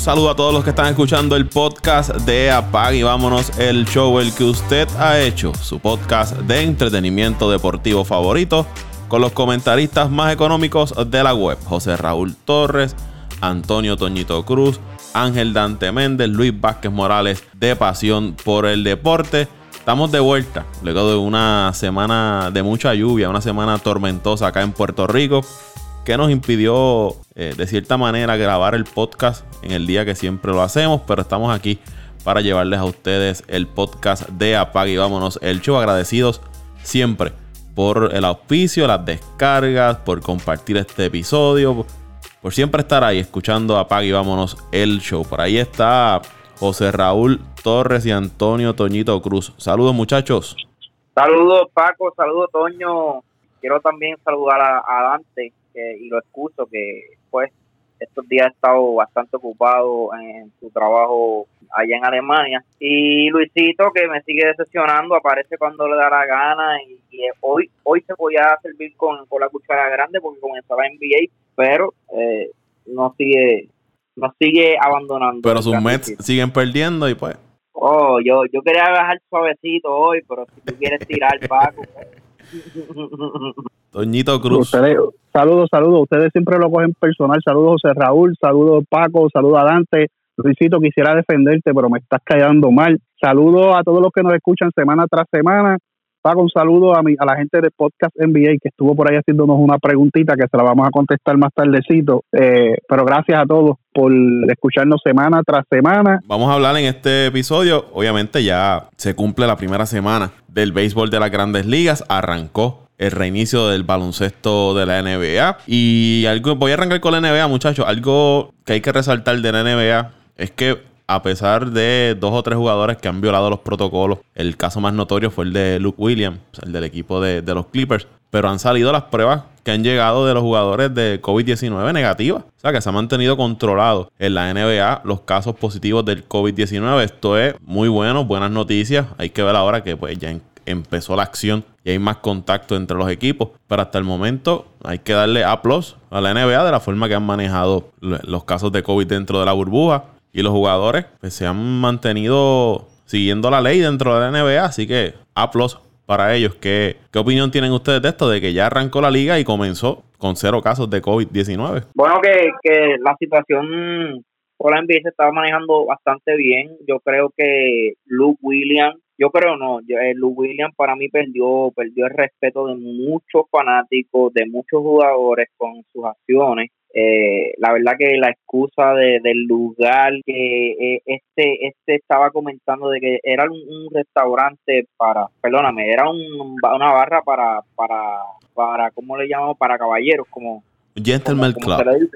Un saludo a todos los que están escuchando el podcast de Apag y vámonos el show el que usted ha hecho, su podcast de entretenimiento deportivo favorito con los comentaristas más económicos de la web, José Raúl Torres, Antonio Toñito Cruz, Ángel Dante Méndez, Luis Vázquez Morales de Pasión por el Deporte. Estamos de vuelta luego de una semana de mucha lluvia, una semana tormentosa acá en Puerto Rico, que nos impidió eh, de cierta manera grabar el podcast en el día que siempre lo hacemos, pero estamos aquí para llevarles a ustedes el podcast de Apague y Vámonos el show. Agradecidos siempre por el auspicio, las descargas, por compartir este episodio, por siempre estar ahí escuchando Apague y Vámonos el show. Por ahí está José Raúl Torres y Antonio Toñito Cruz. Saludos muchachos. Saludos Paco, saludos Toño. Quiero también saludar a, Dante y lo excuso que pues estos días ha estado bastante ocupado en su trabajo allá en Alemania. Y Luisito, que me sigue decepcionando, aparece cuando le da la gana. Y, hoy hoy se podía servir con, con, la cuchara grande porque comenzó la NBA, pero eh, no sigue no sigue abandonando. Pero sus Mets siguen perdiendo y pues. Oh, yo, yo quería bajar suavecito hoy, pero si tú quieres tirar, Paco. Toñito Cruz. saludos, saludos. Ustedes siempre lo cogen personal. Saludos, José Raúl. Saludos, Paco. Saludos a Dante. Luisito, quisiera defenderte, pero me estás callando mal. Saludos a todos los que nos escuchan semana tras semana. Paco, un saludo a, mi, a la gente de Podcast NBA que estuvo por ahí haciéndonos una preguntita que se la vamos a contestar más tardecito. Eh, pero gracias a todos por escucharnos semana tras semana. Vamos a hablar en este episodio. Obviamente ya se cumple la primera semana del béisbol de las grandes ligas. Arrancó el reinicio del baloncesto de la NBA. Y algo, voy a arrancar con la NBA, muchachos. Algo que hay que resaltar de la NBA es que a pesar de dos o tres jugadores que han violado los protocolos, el caso más notorio fue el de Luke Williams, el del equipo de, los Clippers, pero han salido las pruebas que han llegado de los jugadores de COVID-19 negativas. O sea, que se ha mantenido controlado en la NBA los casos positivos del COVID-19. Esto es muy bueno, buenas noticias. Hay que ver ahora que pues ya empezó la acción y hay más contacto entre los equipos. Pero hasta el momento hay que darle aplausos a la NBA de la forma que han manejado los casos de COVID dentro de la burbuja y los jugadores pues, se han mantenido siguiendo la ley dentro de la NBA, así que aplausos para ellos. ¿Qué, ¿Qué opinión tienen ustedes de esto? De que ya arrancó la liga y comenzó con cero casos de COVID-19. Bueno, que, que la situación por la NBA se estaba manejando bastante bien. Yo creo que Luke Williams, yo creo no, eh, Luke Williams para mí perdió, perdió el respeto de muchos fanáticos, de muchos jugadores con sus acciones. Eh, la verdad que la excusa de, del lugar que eh, este este estaba comentando de que era un, restaurante para, perdóname, era un, una barra para para para ¿cómo le llamamos? para caballeros, como Gentleman Club.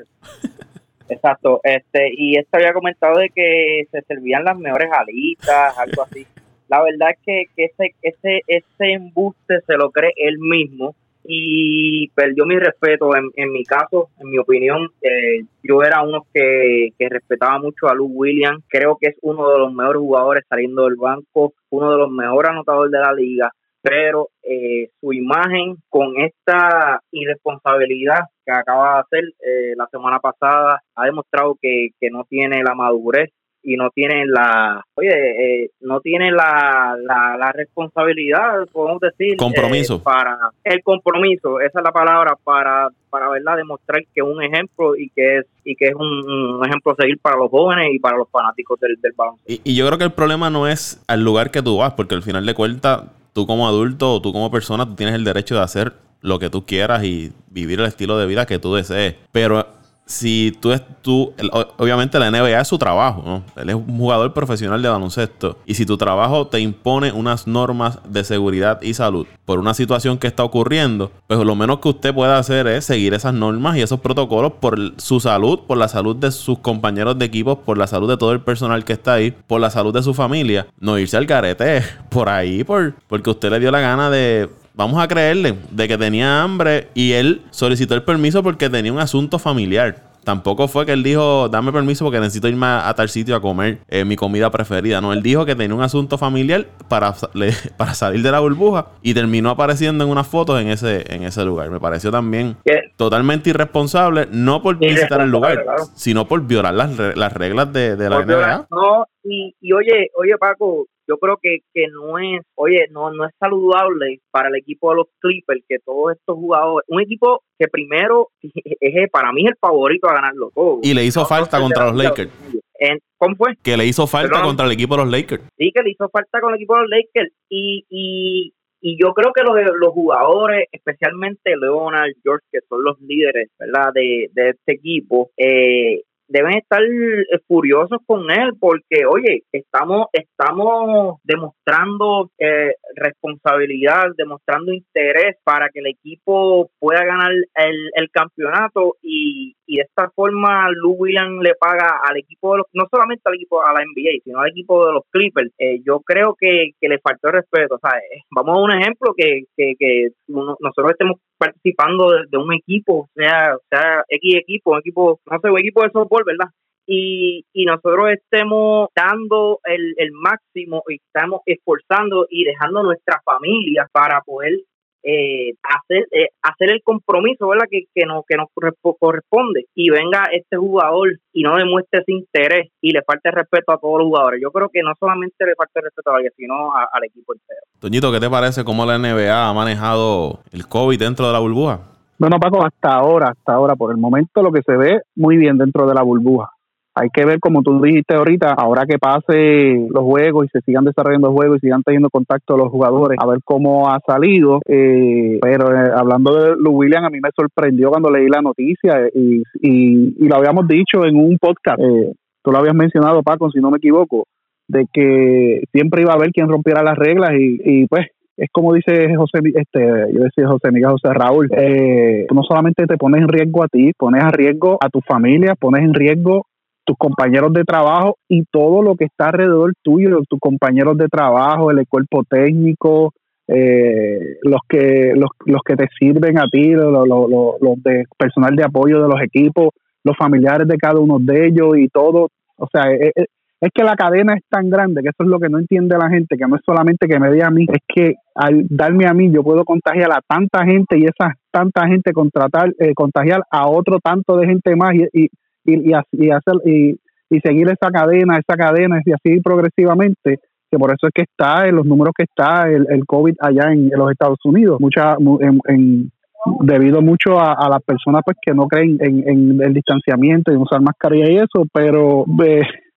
Exacto, este y este había comentado de que se servían las mejores alitas, algo así. La verdad es que, que ese ese ese embuste se lo cree él mismo y perdió mi respeto. En, en mi caso, en mi opinión, eh, yo era uno que, que, respetaba mucho a Luke Williams. Creo que es uno de los mejores jugadores saliendo del banco, uno de los mejores anotadores de la liga. Pero eh, su imagen con esta irresponsabilidad que acaba de hacer eh, la semana pasada ha demostrado que, que no tiene la madurez y no tienen la, oye, eh, no tienen la, la, responsabilidad, podemos decir, compromiso. Eh, para el compromiso, esa es la palabra para para verdad demostrar que es un ejemplo y que es y que es un, ejemplo a seguir para los jóvenes y para los fanáticos del, del baloncesto. Y, y yo creo que el problema no es al lugar que tú vas, porque al final de cuentas, tú como adulto o tú como persona, tú tienes el derecho de hacer lo que tú quieras y vivir el estilo de vida que tú desees. Pero si tú es tú, obviamente la NBA es su trabajo, ¿no? Él es un jugador profesional de baloncesto. Y si tu trabajo te impone unas normas de seguridad y salud por una situación que está ocurriendo, pues lo menos que usted puede hacer es seguir esas normas y esos protocolos por su salud, por la salud de sus compañeros de equipo, por la salud de todo el personal que está ahí, por la salud de su familia. No irse al garete por ahí, por, porque usted le dio la gana de vamos a creerle de que tenía hambre y él solicitó el permiso porque tenía un asunto familiar. tampoco fue que él dijo, dame permiso porque necesito irme a, tal sitio a comer eh, mi comida preferida. No, él dijo que tenía un asunto familiar para, para salir de la burbuja y terminó apareciendo en unas fotos en ese, en ese lugar. Me pareció también totalmente irresponsable, no por visitar el lugar, sino por violar las, las reglas de, la NBA. no, y, y oye, oye Paco, yo creo que, que no es, oye, no, no es saludable para el equipo de los Clippers que todos estos jugadores, un equipo que primero es para mí es el favorito a ganarlo todo. Y le hizo falta contra los Lakers. ¿Cómo fue? Que le hizo falta contra el equipo de los Lakers. Sí, que le hizo falta con el equipo de los Lakers. Y, y, y yo creo que los, los jugadores, especialmente Leonard, George, que son los líderes ¿verdad? De, de este equipo, eh, deben estar eh, furiosos con él porque, oye, estamos, estamos demostrando eh, responsabilidad, demostrando interés para que el equipo pueda ganar el, el campeonato y, y de esta forma Lou Williams le paga al equipo, de los, no solamente al equipo, a la NBA, sino al equipo de los Clippers. Eh, yo creo que, que le faltó el respeto. Vamos a un ejemplo que, que, que nosotros estemos participando de, un equipo, sea, sea X equipo, un equipo, no sé, un equipo de softball, ¿verdad? Y, y nosotros estemos dando el, el máximo y estamos esforzando y dejando nuestra familia para poder eh, hacer eh, hacer el compromiso verdad que, que nos que nos corresponde y venga este jugador y no demuestre ese interés y le falte respeto a todos los jugadores. Yo creo que no solamente le falta respeto a alguien sino al equipo entero. Toñito ¿qué te parece cómo la NBA ha manejado el COVID dentro de la burbuja? Bueno Paco hasta ahora hasta ahora por el momento lo que se ve muy bien dentro de la burbuja hay que ver, como tú dijiste ahorita, ahora que pase los juegos y se sigan desarrollando juegos y sigan teniendo contacto los jugadores, a ver cómo ha salido. Eh, pero eh, hablando de Lou William, a mí me sorprendió cuando leí la noticia y, y, lo habíamos dicho en un podcast. Eh, tú lo habías mencionado, Paco, si no me equivoco, de que siempre iba a haber quien rompiera las reglas y, y pues es como dice José, este, yo decía José Miguel, José Raúl, eh, no solamente te pones en riesgo a ti, pones a riesgo a tu familia, pones en riesgo tus compañeros de trabajo y todo lo que está alrededor tuyo, tus compañeros de trabajo, el cuerpo técnico, eh, los que los, los que te sirven a ti, los, de personal de apoyo de los equipos, los familiares de cada uno de ellos y todo. O sea, es, es, que la cadena es tan grande que eso es lo que no entiende la gente, que no es solamente que me dé a mí, es que al darme a mí yo puedo contagiar a tanta gente y esa tanta gente contratar, eh, contagiar a otro tanto de gente más y y, y, hacer, y, y seguir esa cadena, esa cadena, y así progresivamente, que por eso es que está en los números que está el, COVID allá en, los Estados Unidos, mucha, en, debido mucho a, las personas pues que no creen en, en, el distanciamiento y usar mascarilla y eso, pero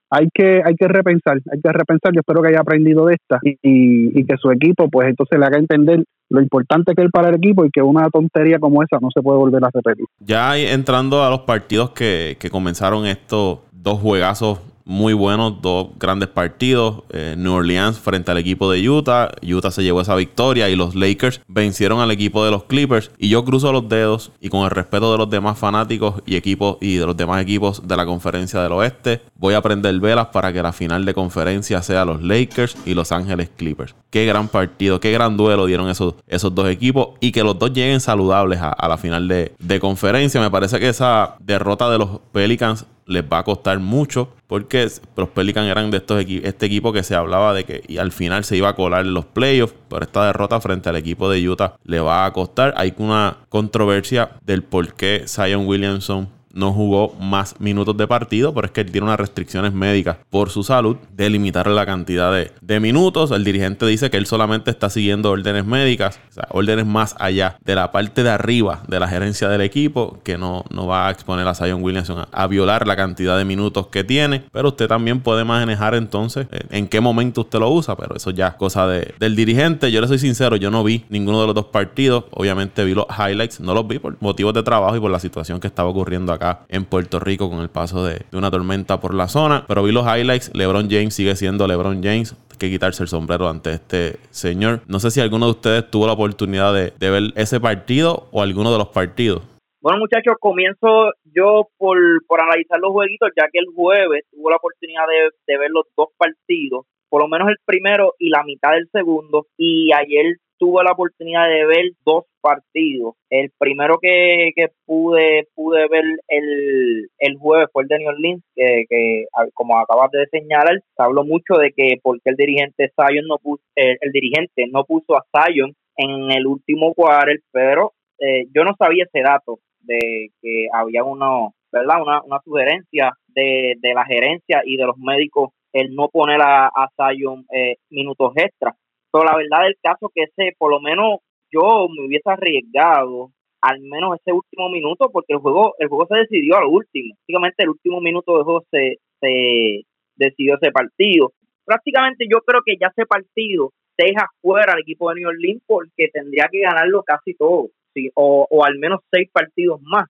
hay que hay que repensar, hay que repensar, yo espero que haya aprendido de esta y, que su equipo pues entonces le haga entender lo importante que es para el equipo y que una tontería como esa no se puede volver a repetir. Ya entrando a los partidos que, que comenzaron estos dos juegazos muy buenos, dos grandes partidos. Eh, New Orleans frente al equipo de Utah. Utah se llevó esa victoria y los Lakers vencieron al equipo de los Clippers. Y yo cruzo los dedos y con el respeto de los demás fanáticos y equipos y de los demás equipos de la conferencia del oeste, voy a prender velas para que la final de conferencia sea los Lakers y Los Ángeles Clippers. Qué gran partido, qué gran duelo dieron esos, esos dos equipos y que los dos lleguen saludables a, la final de, de conferencia. Me parece que esa derrota de los Pelicans les va a costar mucho porque los Pelicans eran de estos este equipo que se hablaba de que y al final se iba a colar en los playoffs, pero esta derrota frente al equipo de Utah le va a costar. Hay una controversia del por qué Zion Williamson no jugó más minutos de partido, pero es que él tiene unas restricciones médicas por su salud de limitar la cantidad de, minutos. El dirigente dice que él solamente está siguiendo órdenes médicas, o sea, órdenes más allá de la parte de arriba de la gerencia del equipo, que no, no va a exponer a Zion Williamson a, violar la cantidad de minutos que tiene, pero usted también puede manejar entonces eh, en qué momento usted lo usa, pero eso ya cosa de, del dirigente. Yo le soy sincero, yo no vi ninguno de los dos partidos, obviamente vi los highlights, no los vi por motivos de trabajo y por la situación que estaba ocurriendo acá en Puerto Rico con el paso de, una tormenta por la zona. Pero vi los highlights. LeBron James sigue siendo LeBron James que quitarse el sombrero ante este señor. No sé si alguno de ustedes tuvo la oportunidad de, ver ese partido o alguno de los partidos. Bueno, muchachos, comienzo yo por, por analizar los jueguitos, ya que el jueves tuvo la oportunidad de, de ver los dos partidos, por lo menos el primero y la mitad del segundo, y ayer tuve la oportunidad de ver dos partidos. El primero que, que pude pude ver el, el jueves fue el de New Orleans, que, que como acabas de señalar, se habló mucho de que porque el dirigente Zion no puso, el, dirigente no puso a Zion en el último quarter, pero eh, yo no sabía ese dato de que había uno, ¿verdad? Una, una sugerencia de, de la gerencia y de los médicos el no poner a, a Zion eh, minutos extra. Pero la verdad del caso que ese, por lo menos yo me hubiese arriesgado al menos ese último minuto porque el juego el juego se decidió al último. Prácticamente el último minuto del juego se, se decidió ese partido. Prácticamente yo creo que ya ese partido deja fuera al equipo de New Orleans porque tendría que ganarlo casi todo, ¿sí? o, o al menos seis partidos más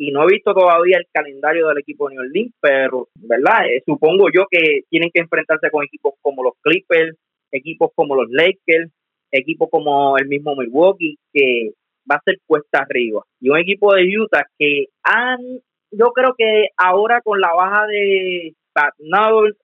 y no he visto todavía el calendario del equipo de New Orleans, pero, ¿verdad? Eh, supongo yo que tienen que enfrentarse con equipos como los Clippers, equipos como los Lakers, equipos como el mismo Milwaukee, que va a ser cuesta arriba. Y un equipo de Utah que han, yo creo que ahora con la baja de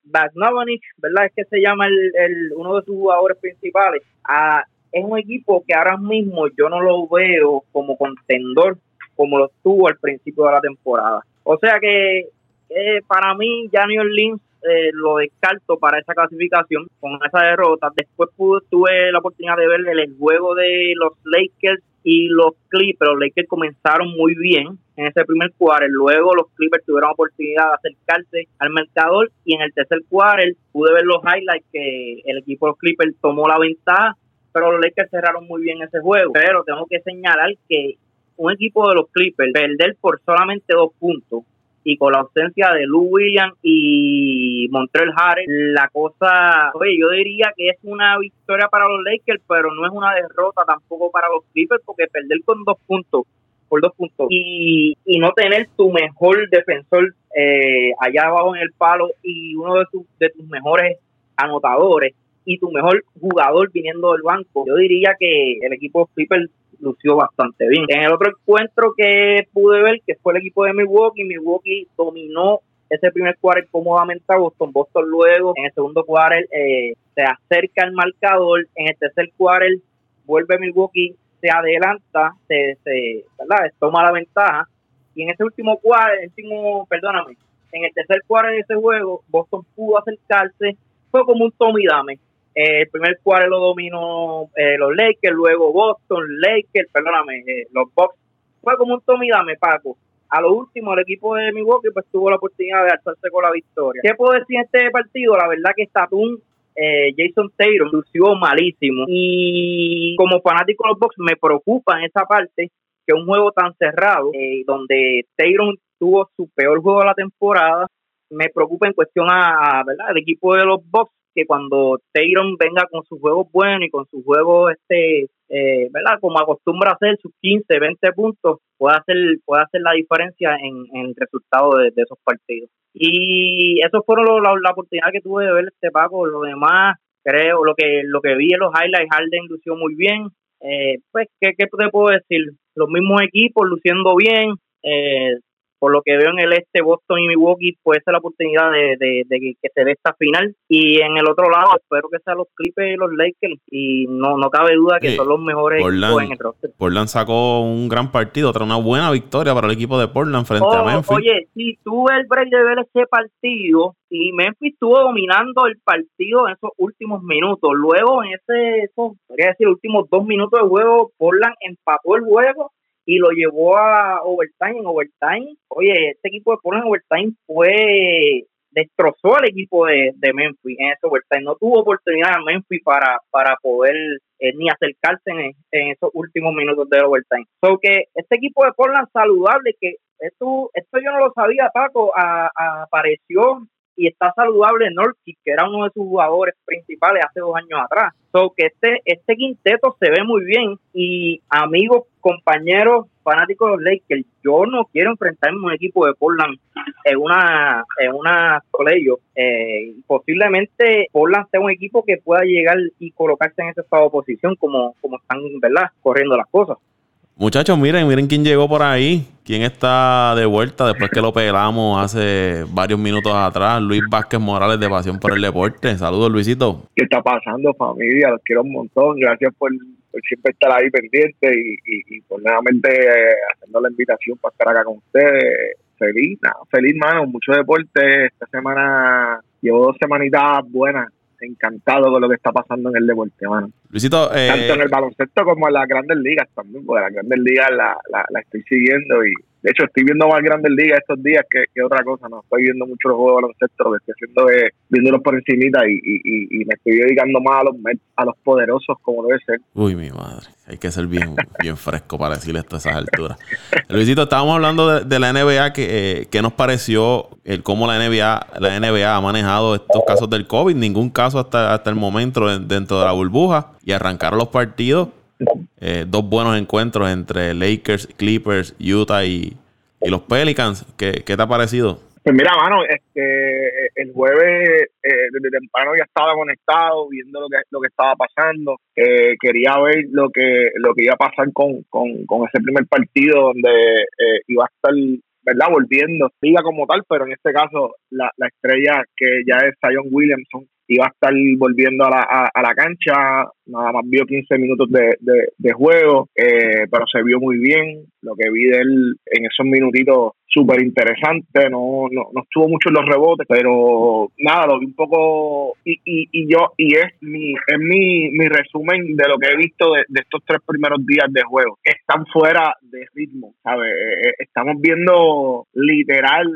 Bagnavanich, ¿verdad? Es que se llama el, uno de sus jugadores principales. Ah, es un equipo que ahora mismo yo no lo veo como contendor como lo tuvo al principio de la temporada. O sea que eh, para mí New Orleans eh, lo descarto para esa clasificación con esa derrota. Después tuve la oportunidad de ver el juego de los Lakers y los Clippers. Los Lakers comenzaron muy bien en ese primer cuarto. Luego los Clippers tuvieron oportunidad de acercarse al marcador y en el tercer cuarto pude ver los highlights que el equipo de los Clippers tomó la ventaja pero los Lakers cerraron muy bien ese juego. Pero tengo que señalar que un equipo de los Clippers perder por solamente dos puntos y con la ausencia de Lou Williams y Montreal Harris, la cosa, oye, yo diría que es una victoria para los Lakers, pero no es una derrota tampoco para los Clippers, porque perder con dos puntos, por dos puntos, y, y no tener tu mejor defensor eh, allá abajo en el palo y uno de, tus de tus mejores anotadores y tu mejor jugador viniendo del banco, yo diría que el equipo de Clippers lució bastante bien. En el otro encuentro que pude ver, que fue el equipo de Milwaukee, Milwaukee dominó ese primer quarter cómodamente a Boston. Boston luego, en el segundo quarter, eh, se acerca al marcador. En el tercer quarter, vuelve Milwaukee, se adelanta, se, se ¿verdad? toma la ventaja. Y en ese último el último, perdóname, en el tercer quarter de ese juego, Boston pudo acercarse. Fue como un Tommy Dame eh, el primer cuarto lo dominó eh, los Lakers, luego Boston, Lakers, perdóname, eh, los Bucks. Fue como un Tommy Dame, Paco. A lo último, el equipo de Milwaukee pues tuvo la oportunidad de alzarse con la victoria. ¿Qué puedo decir en este partido? La verdad que Tatum, Jason Taylor lució malísimo. Y como fanático de los Bucks me preocupa en esa parte que un juego tan cerrado, donde Taylor tuvo su peor juego de la temporada, me preocupa en cuestión a, ¿verdad? El equipo de los Bucks que cuando Tayron venga con su juego bueno y con su juego este eh, verdad como acostumbra hacer sus 15 20 puntos puede hacer puede hacer la diferencia en, el resultado de, esos partidos. Y eso fueron la, oportunidad que tuve de ver este Paco. Lo demás creo lo que lo que vi en los highlights Harden lució muy bien. Eh, pues ¿qué, qué te puedo decir los mismos equipos luciendo bien. Eh, por lo que veo en el este, Boston y Milwaukee puede ser la oportunidad de, que se dé esta final. Y en el otro lado, espero que sean los Clippers y los Lakers. Y no, no cabe duda que son los mejores equipos en el roster. Portland sacó un gran partido, otra una buena victoria para el equipo de Portland frente a oh, Memphis. Oye, si tuve el break de ver ese partido y Memphis estuvo dominando el partido en esos últimos minutos. Luego, en ese, esos, podría decir, últimos dos minutos de juego, Portland empató el juego y lo llevó a overtime. En overtime, oye, este equipo de Portland en overtime fue destrozó al equipo de, de, Memphis en ese overtime. No tuvo oportunidad Memphis para, para poder eh, ni acercarse en, esos últimos minutos de overtime. So que este equipo de Portland saludable, que esto, esto yo no lo sabía, Paco, apareció y está saludable Norkic, que era uno de sus jugadores principales hace dos años atrás. So que este, este quinteto se ve muy bien y amigos, compañeros, fanáticos de los Lakers, yo no quiero enfrentarme a un equipo de Portland en una en una colegio. Eh, posiblemente Portland sea un equipo que pueda llegar y colocarse en esa estado de posición como, como están, ¿verdad?, corriendo las cosas. Muchachos, miren, miren quién llegó por ahí. ¿Quién está de vuelta después que lo pelamos hace varios minutos atrás? Luis Vázquez Morales de Pasión por el Deporte. Saludos, Luisito. ¿Qué está pasando, familia? Los quiero un montón. Gracias por por siempre estar ahí pendiente y, y, pues nuevamente eh, haciendo la invitación para estar acá con ustedes. Feliz, feliz, mano, mucho deporte. Esta semana llevo dos semanitas buenas encantado con lo que está pasando en el deporte, mano. Luisito, eh, tanto en el baloncesto como en las grandes ligas también, porque las grandes ligas la, la, la estoy siguiendo y de hecho, estoy viendo más Grandes Ligas estos días que, otra cosa. No estoy viendo mucho los juegos de baloncesto. Lo que estoy haciendo es viéndolos por encimita y, y, y, me estoy dedicando más a los, a los poderosos como debe ser. Uy, mi madre. Hay que ser bien, bien fresco para decirle esto a esas alturas. Luisito, estábamos hablando de, la NBA. Que, eh, ¿Qué nos pareció el cómo la NBA, la NBA ha manejado estos casos del COVID? Ningún caso hasta, hasta el momento dentro de la burbuja. Y arrancar los partidos eh, dos buenos encuentros entre Lakers, Clippers, Utah y, los Pelicans. ¿Qué, te ha parecido? Pues mira, mano, este, el jueves eh, desde temprano ya estaba conectado, viendo lo que lo que estaba pasando. Eh, quería ver lo que lo que iba a pasar con, con, con ese primer partido donde iba a estar ¿verdad? Volviendo, liga como tal, pero en este caso la, la estrella que ya es Zion Williamson iba a estar volviendo a la, a, la cancha, nada más vio 15 minutos de, de, juego, eh, pero se vio muy bien, lo que vi de él en esos minutitos súper interesante, no, no, no estuvo mucho en los rebotes, pero nada, lo vi un poco y, y, y yo, y es mi, es mi, mi resumen de lo que he visto de, estos tres primeros días de juego. Están fuera de ritmo, ¿sabes? Eh, eh, estamos viendo literal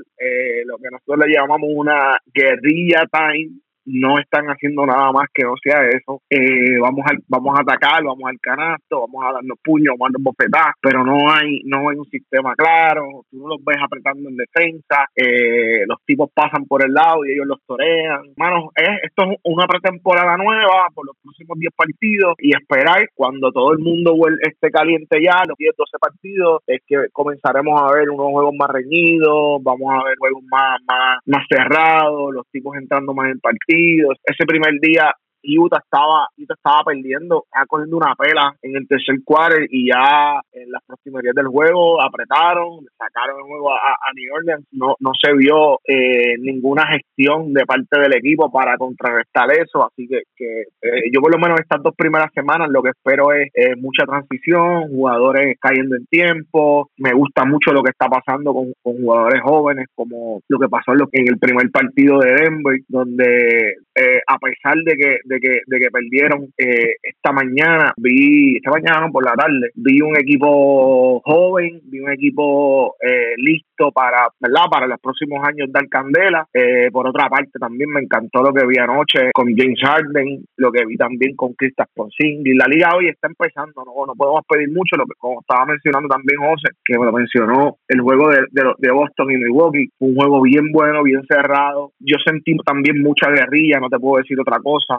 lo que nosotros le llamamos una guerrilla time no están haciendo nada más que no sea eso. Eh, vamos a vamos a atacar, vamos al canasto, vamos a darnos puños, vamos a darnos bofetadas, pero no hay no hay un sistema claro. Tú no los ves apretando en defensa, eh, los tipos pasan por el lado y ellos los torean. Manos, esto es una pretemporada nueva por los próximos 10 partidos y esperar cuando todo el mundo esté caliente ya, los 10, 12 partidos, es que comenzaremos a ver unos juegos más reñidos, vamos a ver juegos más, más, más cerrados, los tipos entrando más en partido ese primer día Utah estaba, Utah estaba perdiendo, estaba cogiendo una pela en el tercer quarter y ya en las proximidades del juego apretaron, sacaron el juego a, New Orleans. No, no se vio eh, ninguna gestión de parte del equipo para contrarrestar eso, así que, que eh, yo por lo menos estas dos primeras semanas lo que espero es mucha transición, jugadores cayendo en tiempo, me gusta mucho lo que está pasando con, jugadores jóvenes como lo que pasó en, el primer partido de Denver, donde eh, a pesar de que de que, de que perdieron eh, esta mañana, vi, esta mañana por la tarde, vi un equipo joven, vi un equipo eh, listo para, ¿verdad? Para los próximos años dar candela. Eh, por otra parte, también me encantó lo que vi anoche con James Harden, lo que vi también con Kristaps Porzingis. La liga hoy está empezando, no, no podemos pedir mucho, lo que como estaba mencionando también José, que me lo mencionó, el juego de, de Boston y Milwaukee, un juego bien bueno, bien cerrado. Yo sentí también mucha guerrilla, no te puedo decir otra cosa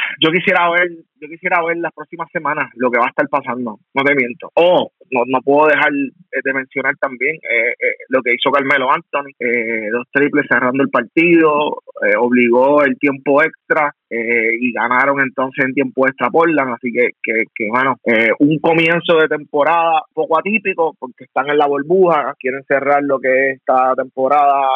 yo quisiera ver, yo quisiera ver las próximas semanas lo que va a estar pasando, no te miento. O no, no puedo dejar eh, de mencionar también eh, eh, lo que hizo Carmelo Anthony, dos triples cerrando el partido, obligó el tiempo extra y ganaron entonces en tiempo extra Portland, así que, que, que bueno, un comienzo de temporada poco atípico porque están en la burbuja, quieren cerrar lo que es esta temporada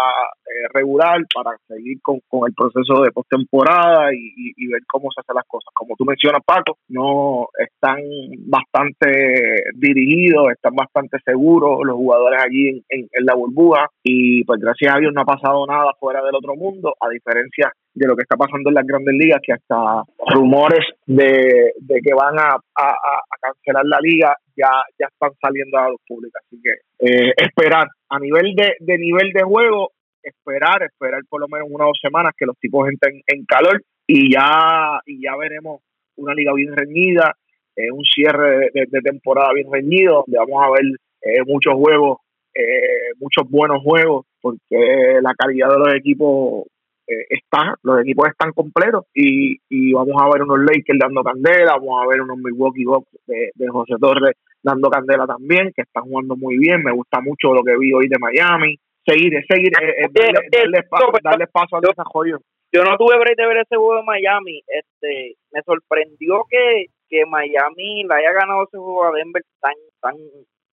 regular para seguir con, con el proceso de postemporada y, y ver cómo se las cosas. Como tú mencionas, Paco, no están bastante dirigidos, están bastante seguros los jugadores allí en, en, la burbuja y pues gracias a Dios no ha pasado nada fuera del otro mundo, a diferencia de lo que está pasando en las grandes ligas, que hasta rumores de, de que van a, a, a, cancelar la liga ya, ya están saliendo a la luz pública. Así que eh, esperar a nivel de, de nivel de juego, esperar, esperar por lo menos una o dos semanas que los tipos entren en calor y ya, y ya veremos una liga bien reñida, eh, un cierre de, temporada bien reñido, donde vamos a ver eh, muchos juegos, eh, muchos buenos juegos, porque la calidad de los equipos está, los equipos están completos y, y vamos a ver unos Lakers dando candela, vamos a ver unos Milwaukee Bucks de, de José Torres dando candela también, que están jugando muy bien, me gusta mucho lo que vi hoy de Miami, seguir, seguir, darle, darle, paso al desarrollo yo no tuve break de ver ese juego de Miami. Este, me sorprendió que, que Miami le haya ganado ese juego a Denver tan, tan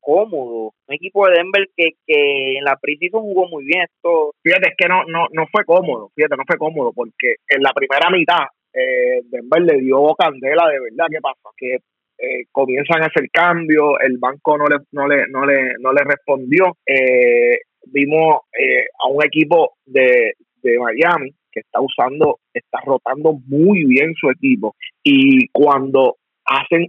cómodo. Un equipo de Denver que, que en la preseason jugó muy bien. Esto... Fíjate, es que no, no, no fue cómodo. Fíjate, no fue cómodo porque en la primera mitad eh, Denver le dio candela de verdad. ¿Qué pasa? Que eh, comienzan a hacer cambio, el banco no le, no le, no le, no le respondió. Eh, vimos eh, a un equipo de, de Miami que está usando, está rotando muy bien su equipo y cuando hacen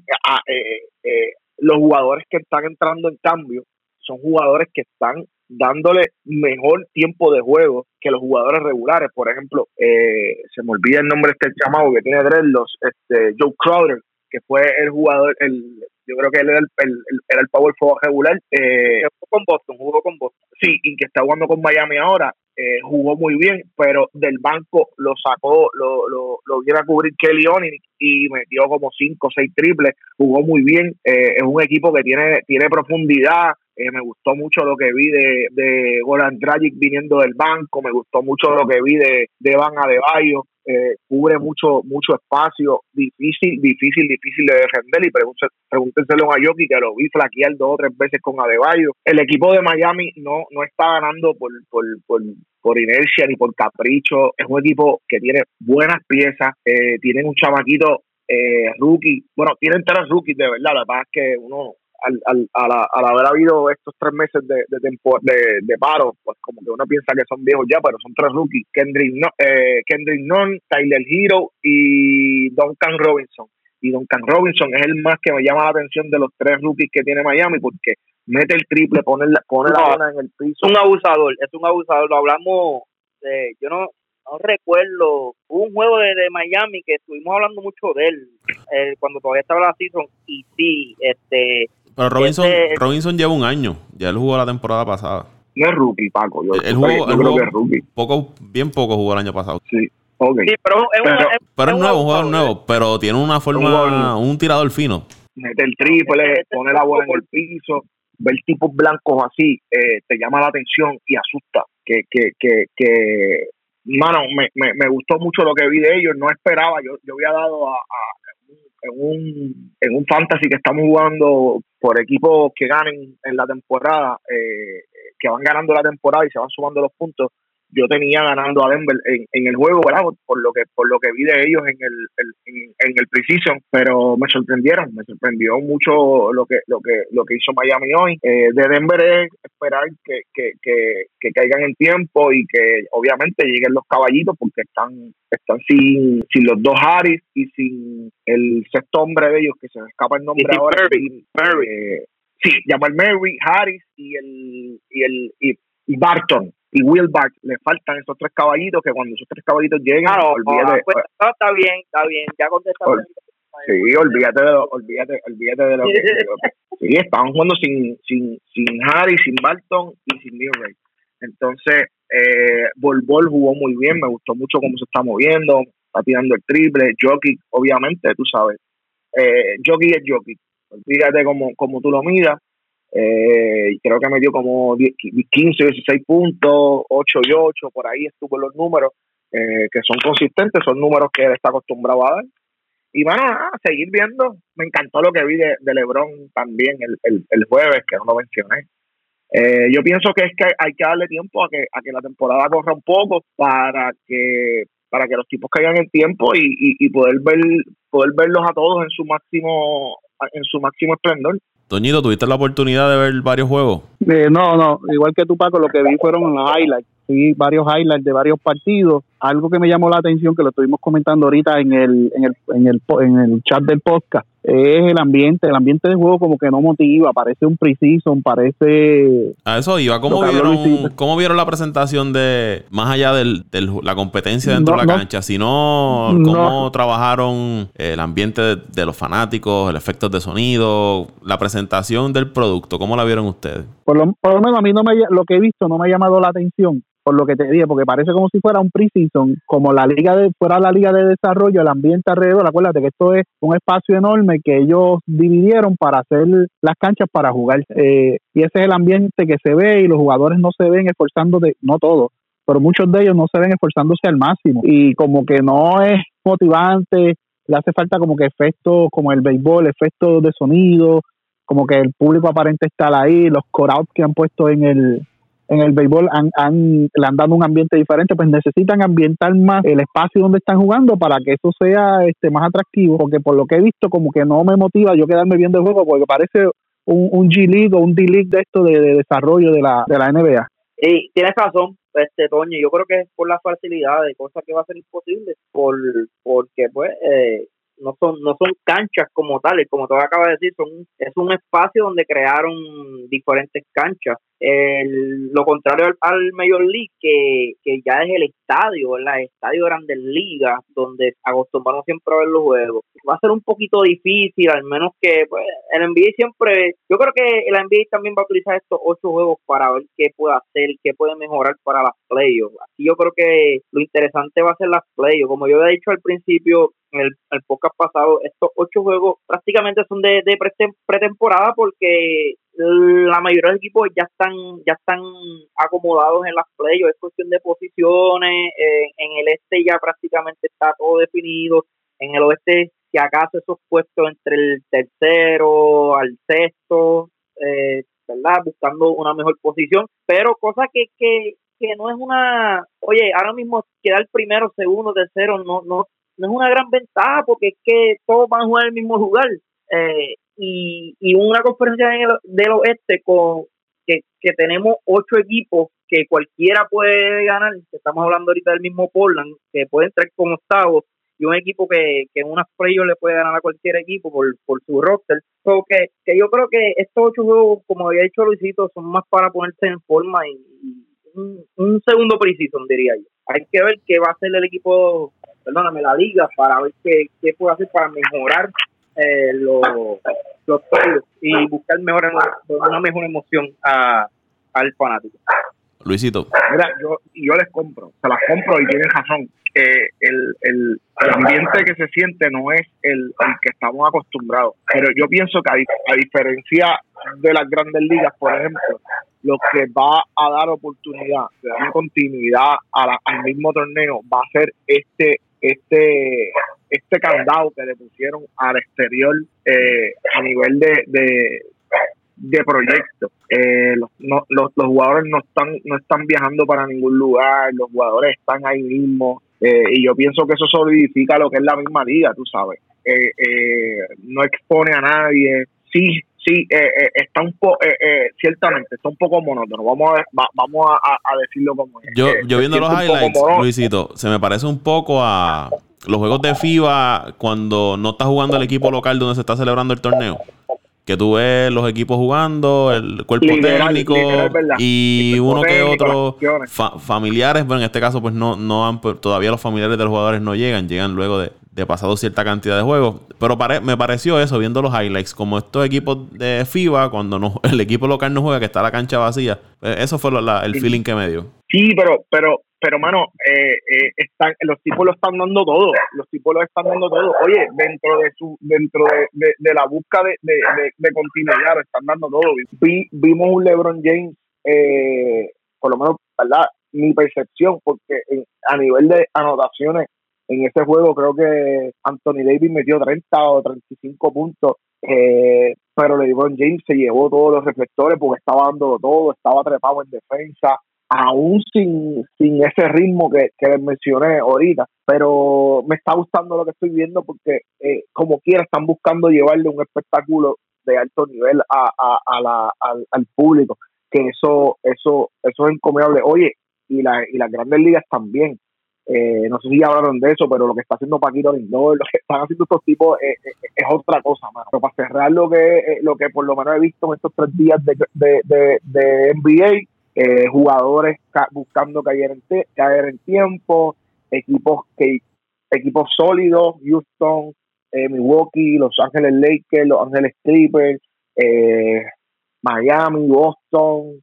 los jugadores que están entrando en cambio son jugadores que están dándole mejor tiempo de juego que los jugadores regulares. Por ejemplo, se me olvida el nombre de este chamado que tiene los este, Joe Crowder, que fue el jugador, el, yo creo que él era el, era el power forward regular. Eh, jugó con Boston, jugó con Boston. Sí, y que está jugando con Miami ahora. Eh, jugó muy bien, pero del banco lo sacó, lo, lo, lo viene a cubrir Kelly Onin y metió como cinco o seis triples, jugó muy bien, eh, es un equipo que tiene, tiene profundidad, eh, me gustó mucho lo que vi de, de Goran Dragic viniendo del banco, me gustó mucho lo que vi de, de Van Adebayo, eh, cubre mucho mucho espacio, difícil, difícil, difícil de defender. Y pregúntenselo a Yoki que lo vi flaquear dos o tres veces con Adebayo. El equipo de Miami no, no está ganando por, por, por, por inercia ni por capricho, es un equipo que tiene buenas piezas, eh, tienen un chamaquito eh, rookie, bueno, tienen tres rookies de verdad, la verdad es que uno al, al, al, haber habido estos tres meses de, de, de, paro, pues como que uno piensa que son viejos ya, pero son tres rookies, Kendrick, no, eh, Kendrick Nunn, Tyler Hero y Duncan Robinson. Y Duncan Robinson es el más que me llama la atención de los tres rookies que tiene Miami, porque mete el triple, pone la, pone la bola en el piso. Es un abusador, es un abusador, lo hablamos, de, yo no, no recuerdo, hubo un juego de, de, Miami que estuvimos hablando mucho de él eh, cuando todavía estaba la season y sí, este pero Robinson, este, Robinson lleva un año. Ya él jugó la temporada pasada. No es rookie, Paco. Yo, él jugó, creo que es rookie. Poco, bien poco jugó el año pasado. Sí. Okay. Sí, pero es, pero, es, pero es, nuevo, un jugador nuevo, pero tiene una forma, un, tirador fino. Mete el triple, pone la bola en el piso, ver tipos blancos así, eh, te llama la atención y asusta. Que, que, que, que mano, me, me, me, gustó mucho lo que vi de ellos, no esperaba, yo, yo había dado a, a en un, en un fantasy que estamos jugando por equipos que ganen en la temporada, eh, que van ganando la temporada y se van sumando los puntos, yo tenía ganando a Denver en, en el juego, ¿verdad? Por lo que por lo que vi de ellos en el, en, en, el precision, pero me sorprendieron, me sorprendió mucho lo que lo que lo que hizo Miami hoy. Eh, de Denver es esperar que, que, que, que, caigan en tiempo y que obviamente lleguen los caballitos porque están están sin, sin los dos Harris y sin el sexto hombre de ellos que se me escapa el nombre ahora. Murray. Eh, sí, Jamal Murray, Harris y el y el y Barton y Will Bart, le faltan esos tres caballitos que cuando esos tres caballitos llegan, claro, olvídate. Pues, está bien, está bien, ya contestaste. sí, olvídate de lo, olvídate, olvídate de lo que, sí, estaban jugando sin, sin, sin Harry, sin Barton y sin Murray. Entonces, eh, Bol Bol jugó muy bien, me gustó mucho cómo se está moviendo, está tirando el triple, Jockey, obviamente, tú sabes, eh, Jockey es Jockey, olvídate como, como tú lo miras, eh, creo que me dio como 15 o 16 puntos, 8 y 8, por ahí estuvo los números, eh, que son consistentes, son números que él está acostumbrado a dar. Y bueno, a seguir viendo, me encantó lo que vi de, Lebron también el, el, jueves, que no lo mencioné. Eh, yo pienso que es que hay que darle tiempo a que, a que la temporada corra un poco para que para que los tipos caigan en tiempo y, y, y poder ver poder verlos a todos en su máximo en su máximo esplendor. Toñito, ¿tuviste la oportunidad de ver varios juegos? Eh, no, no, igual que tú, Paco, lo que vi fueron los highlights. Sí, varios highlights de varios partidos. Algo que me llamó la atención, que lo estuvimos comentando ahorita en el, en el, en el, en el chat del podcast, es el ambiente, el ambiente de juego como que no motiva, parece un precision, parece... A eso iba, ¿cómo, vieron, ¿cómo vieron la presentación de, más allá de la competencia dentro de la cancha, sino cómo trabajaron el ambiente de, los fanáticos, el efecto de sonido, la presentación del producto, ¿cómo la vieron ustedes? Por lo, por lo menos a mí no me, lo que he visto no me ha llamado la atención, por lo que te dije, porque parece como si fuera un preseason, como la liga de, fuera la liga de desarrollo, el ambiente alrededor, acuérdate que esto es un espacio enorme que ellos dividieron para hacer las canchas para jugar, eh, y ese es el ambiente que se ve y los jugadores no se ven esforzando de, no todos, pero muchos de ellos no se ven esforzándose al máximo, y como que no es motivante, le hace falta como que efectos como el béisbol, efectos de sonido, como que el público aparente estar ahí, los coreouts que han puesto en el en el béisbol han, le han dado un ambiente diferente, pues necesitan ambientar más el espacio donde están jugando para que eso sea este más atractivo, porque por lo que he visto como que no me motiva yo quedarme viendo el juego porque parece un, G-League o un D-League de esto de, desarrollo de la, de la NBA. Y tienes razón, este Toño, yo creo que es por la facilidad de cosas que va a ser imposible, por porque pues eh, no son no son canchas como tales, como tú acabas de decir, son es un espacio donde crearon diferentes canchas. Lo contrario al, al, Major League, que, que ya es el estadio, el estadio Grandes Ligas, donde acostumbramos siempre a ver los juegos. Va a ser un poquito difícil, al menos que pues, el NBA siempre, yo creo que el NBA también va a utilizar estos ocho juegos para ver qué puede hacer, qué puede mejorar para las playoffs. Así yo creo que lo interesante va a ser las playoffs. Como yo había dicho al principio, en el, el podcast pasado, estos ocho juegos prácticamente son de, de pretemporada porque la mayoría de los equipos ya están ya están acomodados en las playoffs, es cuestión de posiciones, eh, en el este ya prácticamente está todo definido, en el oeste si acaso esos puestos entre el tercero al sexto, eh, ¿verdad? Buscando una mejor posición, pero cosa que, que, que no es una, oye, ahora mismo quedar primero, segundo, tercero, no, no, no es una gran ventaja porque es que todos van a jugar el mismo lugar. Eh, y, una conferencia del oeste con que, tenemos ocho equipos que cualquiera puede ganar, estamos hablando ahorita del mismo Portland, que puede entrar con octavos, y un equipo que, que en unas playoffs le puede ganar a cualquier equipo por, su roster. que, que yo creo que estos ocho juegos, como había dicho Luisito, son más para ponerse en forma y, un, un, segundo preseason, diría yo. Hay que ver qué va a hacer el equipo, perdóname, la liga, para ver qué, qué puede hacer para mejorar eh, los, los y buscar mejor, una mejor emoción a, al fanático. Luisito. Mira, yo, yo les compro, se las compro y tienen razón. Eh, el, el, ambiente que se siente no es el, que estamos acostumbrados. Pero yo pienso que a, diferencia de las grandes ligas, por ejemplo, lo que va a dar oportunidad de dar continuidad a al mismo torneo va a ser este este este candado que le pusieron al exterior eh, a nivel de, de, de proyecto. Eh, los, los, los, jugadores no están no están viajando para ningún lugar, los jugadores están ahí mismo eh, y yo pienso que eso solidifica lo que es la misma liga, tú sabes. no expone a nadie. Sí, sí, está un poco, ciertamente, está un poco monótono. Vamos a, vamos a, decirlo como es. Yo, yo viendo los highlights, Luisito, se me parece un poco a los juegos de FIBA cuando no está jugando el equipo local donde se está celebrando el torneo. Que tú ves los equipos jugando, el cuerpo técnico y uno que otro familiares, bueno, en este caso pues no, no han, pues, todavía los familiares de los jugadores no llegan, llegan luego de, de pasado cierta cantidad de juegos. Pero me pareció eso, viendo los highlights, como estos equipos de FIBA, cuando no, el equipo local no juega, que está la cancha vacía, pues, eso fue el feeling que me dio. Sí, pero, pero pero mano, eh, eh, están, los tipos lo están dando todo, los tipos lo están dando todo. Oye, dentro de su, dentro de, de, la búsqueda de, de, de, continuidad, están dando todo. vimos un LeBron James, eh, por lo menos, ¿verdad? Mi percepción, porque a nivel de anotaciones en ese juego creo que Anthony Davis metió 30 o 35 puntos, eh, pero LeBron James se llevó todos los reflectores porque estaba dando todo, estaba trepado en defensa, aún sin, sin ese ritmo que, que les mencioné ahorita, pero me está gustando lo que estoy viendo porque eh, como quiera están buscando llevarle un espectáculo de alto nivel a, a, la, al, público, que eso, eso, eso es encomiable. Oye, y, la, y las grandes ligas también. Eh, no sé si hablaron de eso, pero lo que está haciendo Paquito Lindor, lo que están haciendo estos tipos eh, es otra cosa, mano. Pero para cerrar lo que, lo que por lo menos he visto en estos tres días de, de, de NBA, eh, jugadores buscando caer en, caer en tiempo, equipos que equipos sólidos, Houston, eh, Milwaukee, Los Ángeles Lakers, Los Ángeles Clippers, eh, Miami, Boston,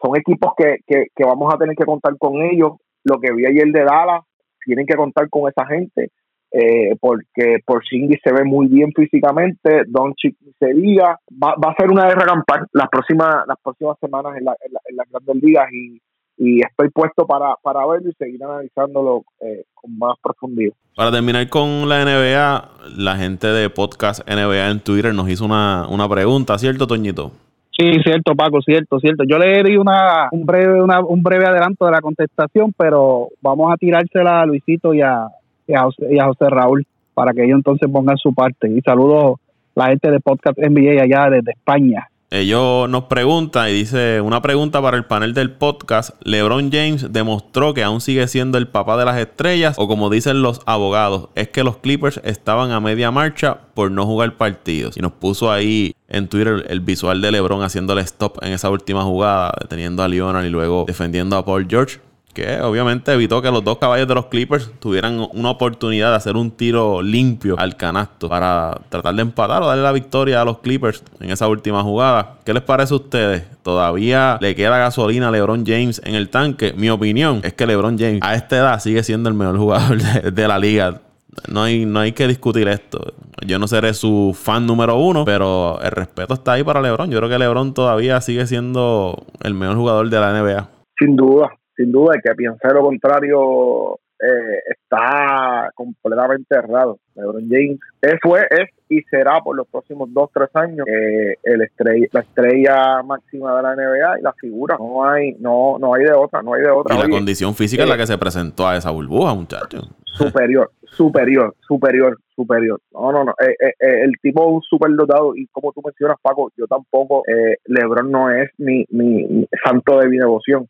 son equipos que, que, que vamos a tener que contar con ellos. Lo que vi ayer de Dallas, tienen que contar con esa gente eh, porque Porzingis se ve muy bien físicamente, Doncic se diga, va, va, a ser una guerra campal las próximas las próximas semanas en, la, en, las grandes ligas y, y estoy puesto para, para verlo y seguir analizándolo eh, con más profundidad. Para terminar con la NBA, la gente de podcast NBA en Twitter nos hizo una, una pregunta, ¿cierto, Toñito? Sí, cierto, Paco, cierto, cierto. Yo le di una, un, breve, una, un breve adelanto de la contestación, pero vamos a tirársela a Luisito y a, y a, José, Raúl para que ellos entonces pongan su parte. Y saludo a la gente de Podcast NBA allá desde España. Ellos nos preguntan y dice una pregunta para el panel del podcast. LeBron James demostró que aún sigue siendo el papá de las estrellas o como dicen los abogados, es que los Clippers estaban a media marcha por no jugar partidos. Y nos puso ahí en Twitter el visual de LeBron haciéndole stop en esa última jugada, deteniendo a Leonard y luego defendiendo a Paul George que obviamente evitó que los dos caballos de los Clippers tuvieran una oportunidad de hacer un tiro limpio al canasto para tratar de empatar o darle la victoria a los Clippers en esa última jugada. ¿Qué les parece a ustedes? ¿Todavía le queda gasolina a LeBron James en el tanque? Mi opinión es que LeBron James a esta edad sigue siendo el mejor jugador de, la liga. No hay, no hay que discutir esto. Yo no seré su fan número uno, pero el respeto está ahí para LeBron. Yo creo que LeBron todavía sigue siendo el mejor jugador de la NBA. Sin duda, sin duda el que piense lo contrario eh, está completamente errado. LeBron James fue, es y será por los próximos dos, tres años eh, el estrella, la estrella máxima de la NBA y la figura. No hay, no, no hay de otra, no hay de otra. Y la condición física es la eh, que se presentó a esa burbuja, muchacho. Superior, superior, superior, superior. No, no, no. el tipo es un super dotado y como tú mencionas, Paco, yo tampoco, LeBron no es mi, mi santo de mi devoción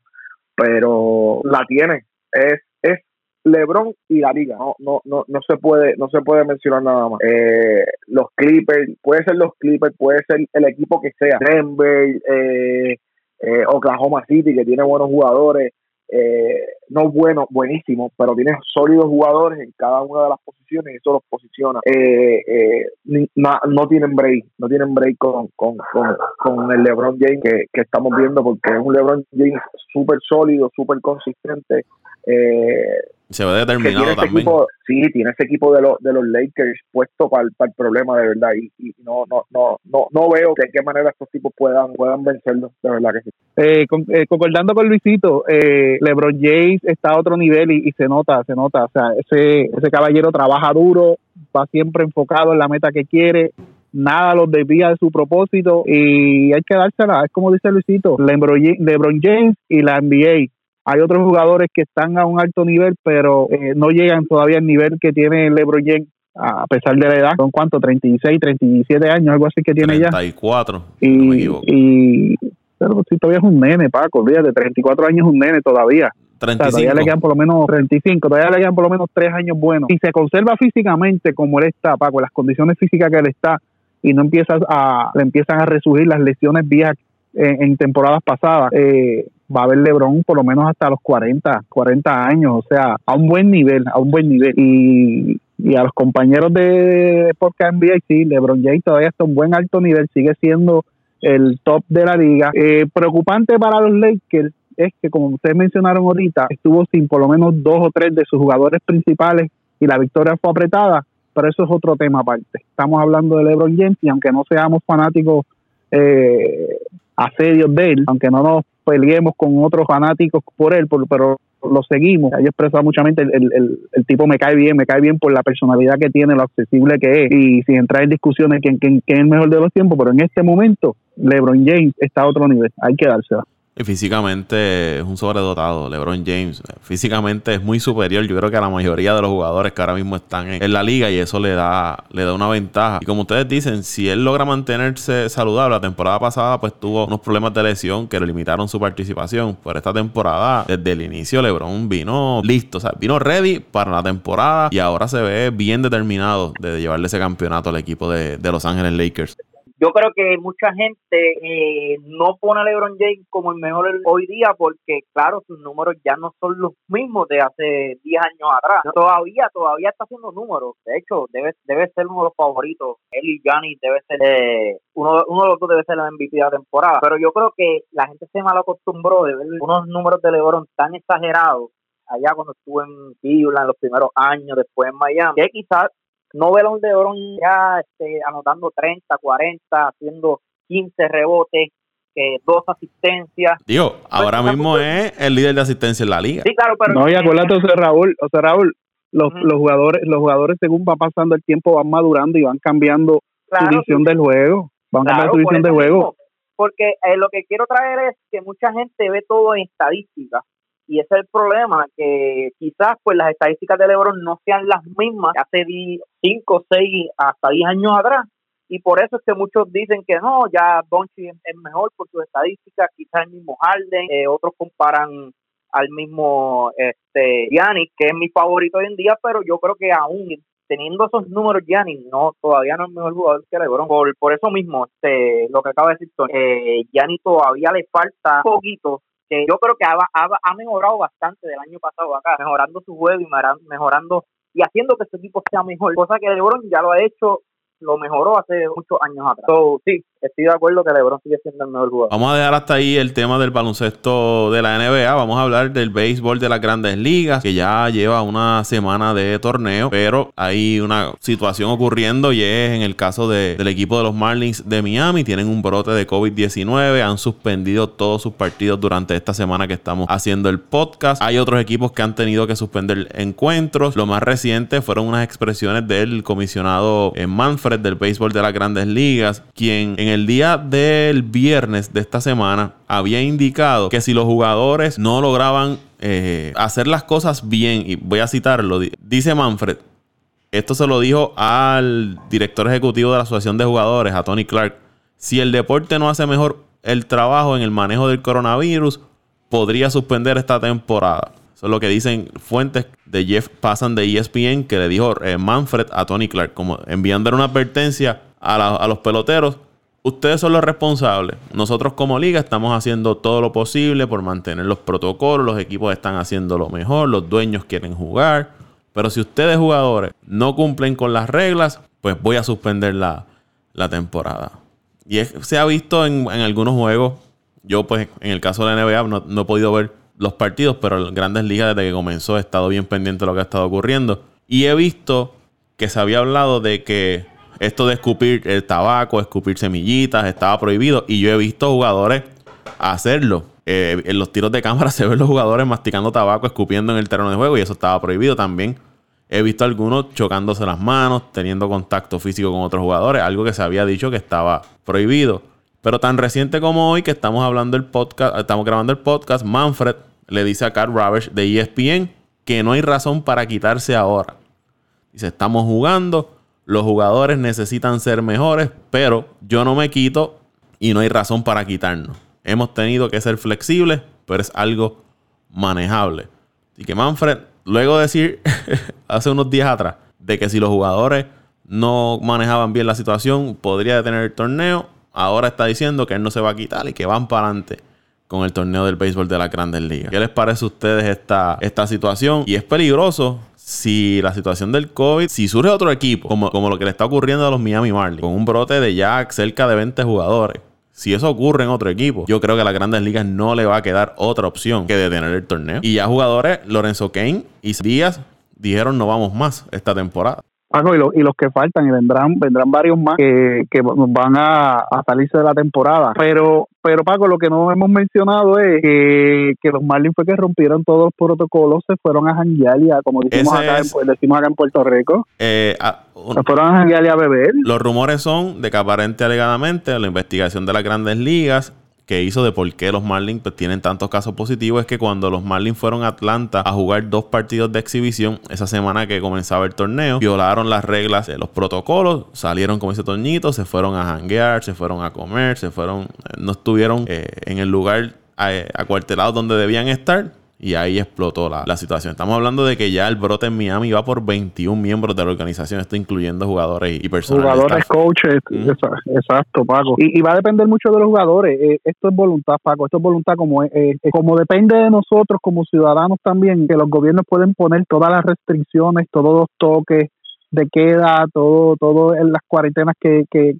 pero la tiene. Es, es LeBron y la liga. No, no, no, no se puede, no se puede mencionar nada más. Eh, los Clippers, puede ser los Clippers, puede ser el equipo que sea. Denver, eh, eh, Oklahoma City, que tiene buenos jugadores eh, no bueno, buenísimo, pero tiene sólidos jugadores en cada una de las posiciones y eso los posiciona. Eh, eh, no, tienen break, no tienen break con, con, con, el LeBron James que, que, estamos viendo porque es un LeBron James súper sólido, súper consistente. Eh, se ve determinado también. sí, tiene ese equipo de, los de los Lakers puesto para el, problema de verdad. Y, y, no, no, no, no, no veo de qué manera estos tipos puedan, puedan vencerlo, de verdad que sí. Eh, eh, concordando con Luisito, eh, LeBron James está a otro nivel y, se nota, se nota. O sea, ese, ese caballero trabaja duro, va siempre enfocado en la meta que quiere, nada los desvía de su propósito y hay que dársela. Es como dice Luisito, LeBron James y la NBA hay otros jugadores que están a un alto nivel, pero eh, no llegan todavía al nivel que tiene LeBron James a pesar de la edad, son cuánto, 36, 37 años, algo así que tiene ya. 34, y, y pero si todavía es un nene, Paco, de 34 años es un nene todavía. 35. todavía le quedan por lo menos 35, todavía le quedan por lo menos 3 años buenos. Si se conserva físicamente como él está, Paco, las condiciones físicas que él está, y no empiezas a, le empiezan a resurgir las lesiones viejas en, temporadas pasadas, eh, va a haber LeBron por lo menos hasta los 40, 40 años, o sea, a un buen nivel, a un buen nivel. Y, y a los compañeros de Podcast NBA, sí, LeBron James todavía está a un buen alto nivel, sigue siendo el top de la liga. Eh, preocupante para los Lakers es que, como ustedes mencionaron ahorita, estuvo sin por lo menos dos o tres de sus jugadores principales y la victoria fue apretada, pero eso es otro tema aparte. Estamos hablando de LeBron James y aunque no seamos fanáticos eh, asedios de él, aunque no nos peleemos con otros fanáticos por él, pero lo seguimos. Yo expreso muchamente, el, el, el, tipo me cae bien, me cae bien por la personalidad que tiene, lo accesible que es, y sin entrar en discusiones quién, quién, quién es el mejor de los tiempos, pero en este momento LeBron James está a otro nivel, hay que dársela físicamente es un sobredotado, LeBron James. Físicamente es muy superior, yo creo que a la mayoría de los jugadores que ahora mismo están en, la liga y eso le da, le da una ventaja. Y como ustedes dicen, si él logra mantenerse saludable, la temporada pasada pues tuvo unos problemas de lesión que le limitaron su participación. Pero esta temporada, desde el inicio, LeBron vino listo, o sea, vino ready para la temporada y ahora se ve bien determinado de llevarle ese campeonato al equipo de, de Los Ángeles Lakers yo creo que mucha gente eh, no pone a LeBron James como el mejor hoy día porque, claro, sus números ya no son los mismos de hace 10 años atrás. Todavía, todavía está haciendo números. De hecho, debe, debe ser uno de los favoritos. Él y Gianni debe ser, eh, uno, uno de los dos debe ser el MVP de la temporada. Pero yo creo que la gente se mal acostumbró de ver unos números de LeBron tan exagerados allá cuando estuvo en Cleveland en los primeros años, después en Miami, que quizás no veo a un LeBron ya este, anotando 30, 40, haciendo 15 rebotes, que dos asistencias. Digo, pues, ahora mismo es el líder de asistencia en la liga. Sí, claro, pero... No, y acuérdate, José Raúl, o sea, Raúl, los, los jugadores los jugadores según va pasando el tiempo van madurando y van cambiando su visión del juego. Van cambiando su visión del juego. porque eh, lo que quiero traer es que mucha gente ve todo en estadísticas y ese es el problema, que quizás pues las estadísticas de LeBron no sean las mismas hace 5, 6, hasta 10 años atrás. Y por eso es que muchos dicen que no, ya Bonchi es mejor por sus estadísticas, quizás el mismo Harden, eh, otros comparan al mismo este Giannis, que es mi favorito hoy en día, pero yo creo que aún teniendo esos números Giannis no todavía no es mejor jugador que LeBron por, por eso mismo este lo que acaba de decir Tony eh, Giannis todavía le falta poquito que yo creo que ha, ha, mejorado bastante del año pasado acá mejorando su juego y mejorando y haciendo que su equipo sea mejor cosa que LeBron ya lo ha hecho lo mejoró hace muchos años atrás. sí, estoy de acuerdo que LeBron sigue siendo el mejor jugador. Vamos a dejar hasta ahí el tema del baloncesto de la NBA. Vamos a hablar del béisbol de las grandes ligas, que ya lleva una semana de torneo, pero hay una situación ocurriendo y es en el caso del equipo de los Marlins de Miami. Tienen un brote de COVID-19, han suspendido todos sus partidos durante esta semana que estamos haciendo el podcast. Hay otros equipos que han tenido que suspender encuentros. Lo más reciente fueron unas expresiones del comisionado en Del béisbol de las grandes ligas, quien en el día del viernes de esta semana había indicado que si los jugadores no lograban eh, hacer las cosas bien, y voy a citarlo, dice Manfred, esto se lo dijo al director ejecutivo de la Asociación de Jugadores, a Tony Clark, si el deporte no hace mejor el trabajo en el manejo del coronavirus, podría suspender esta temporada. Eso es lo que dicen fuentes de Jeff Passan de ESPN que le dijo eh, Manfred a Tony Clark, como enviándole una advertencia a, los peloteros. Ustedes son los responsables. Nosotros como liga estamos haciendo todo lo posible por mantener los protocolos. Los equipos están haciendo lo mejor. Los dueños quieren jugar. Pero si ustedes jugadores no cumplen con las reglas, pues voy a suspender la, temporada. Y se ha visto en, algunos juegos. Yo pues en el caso de la NBA no he podido ver los partidos, pero en Grandes Ligas desde que comenzó he estado bien pendiente de lo que ha estado ocurriendo. Y he visto que se había hablado de que esto de escupir el tabaco, escupir semillitas, estaba prohibido. Y yo he visto jugadores hacerlo. Eh, en los tiros de cámara se ven los jugadores masticando tabaco, escupiendo en el terreno de juego y eso estaba prohibido también. He visto algunos chocándose las manos, teniendo contacto físico con otros jugadores, algo que se había dicho que estaba prohibido. Pero tan reciente como hoy que estamos hablando el podcast, estamos grabando el podcast, Manfred le dice a Carl Ravage de ESPN que no hay razón para quitarse ahora. Dice, estamos jugando, los jugadores necesitan ser mejores, pero yo no me quito y no hay razón para quitarnos. Hemos tenido que ser flexibles, pero es algo manejable. Así que Manfred, luego de decir hace unos días atrás de que si los jugadores no manejaban bien la situación, podría detener el torneo, ahora está diciendo que él no se va a quitar y que van para adelante con el torneo del béisbol de la Grandes Ligas. ¿Qué les parece a ustedes esta, esta situación? Y es peligroso si la situación del COVID, si surge otro equipo, como, como lo que le está ocurriendo a los Miami Marlins, con un brote de ya cerca de 20 jugadores. Si eso ocurre en otro equipo, yo creo que a las grandes ligas no le va a quedar otra opción que detener el torneo. Y ya jugadores, Lorenzo Kane y Díaz, dijeron no vamos más esta temporada. Ah, y, los que faltan, y vendrán vendrán varios más que, van a, salirse de la temporada. Pero, pero Paco, lo que no hemos mencionado es que, los Marlins fue que rompieron todos los protocolos, se fueron a janguear como decimos acá, en, decimos acá en Puerto Rico. Eh, se fueron a janguear a beber. Los rumores son de que aparente alegadamente la investigación de las grandes ligas que hizo de por qué los Marlins pues, tienen tantos casos positivos es que cuando los Marlins fueron a Atlanta a jugar dos partidos de exhibición, esa semana que comenzaba el torneo, violaron las reglas de los protocolos, salieron con ese tornito, se fueron a hanguear, se fueron a comer, se fueron, eh, no estuvieron eh, en el lugar eh, acuartelados donde debían estar y ahí explotó la, situación. Estamos hablando de que ya el brote en Miami va por 21 miembros de la organización, esto incluyendo jugadores y, personas. Jugadores, coaches, exacto, Paco. Y, va a depender mucho de los jugadores. Eh, esto es voluntad, Paco, esto es voluntad como, eh, como depende de nosotros como ciudadanos también, que los gobiernos pueden poner todas las restricciones, todos los toques, de queda, todo, todo en las cuarentenas que, que,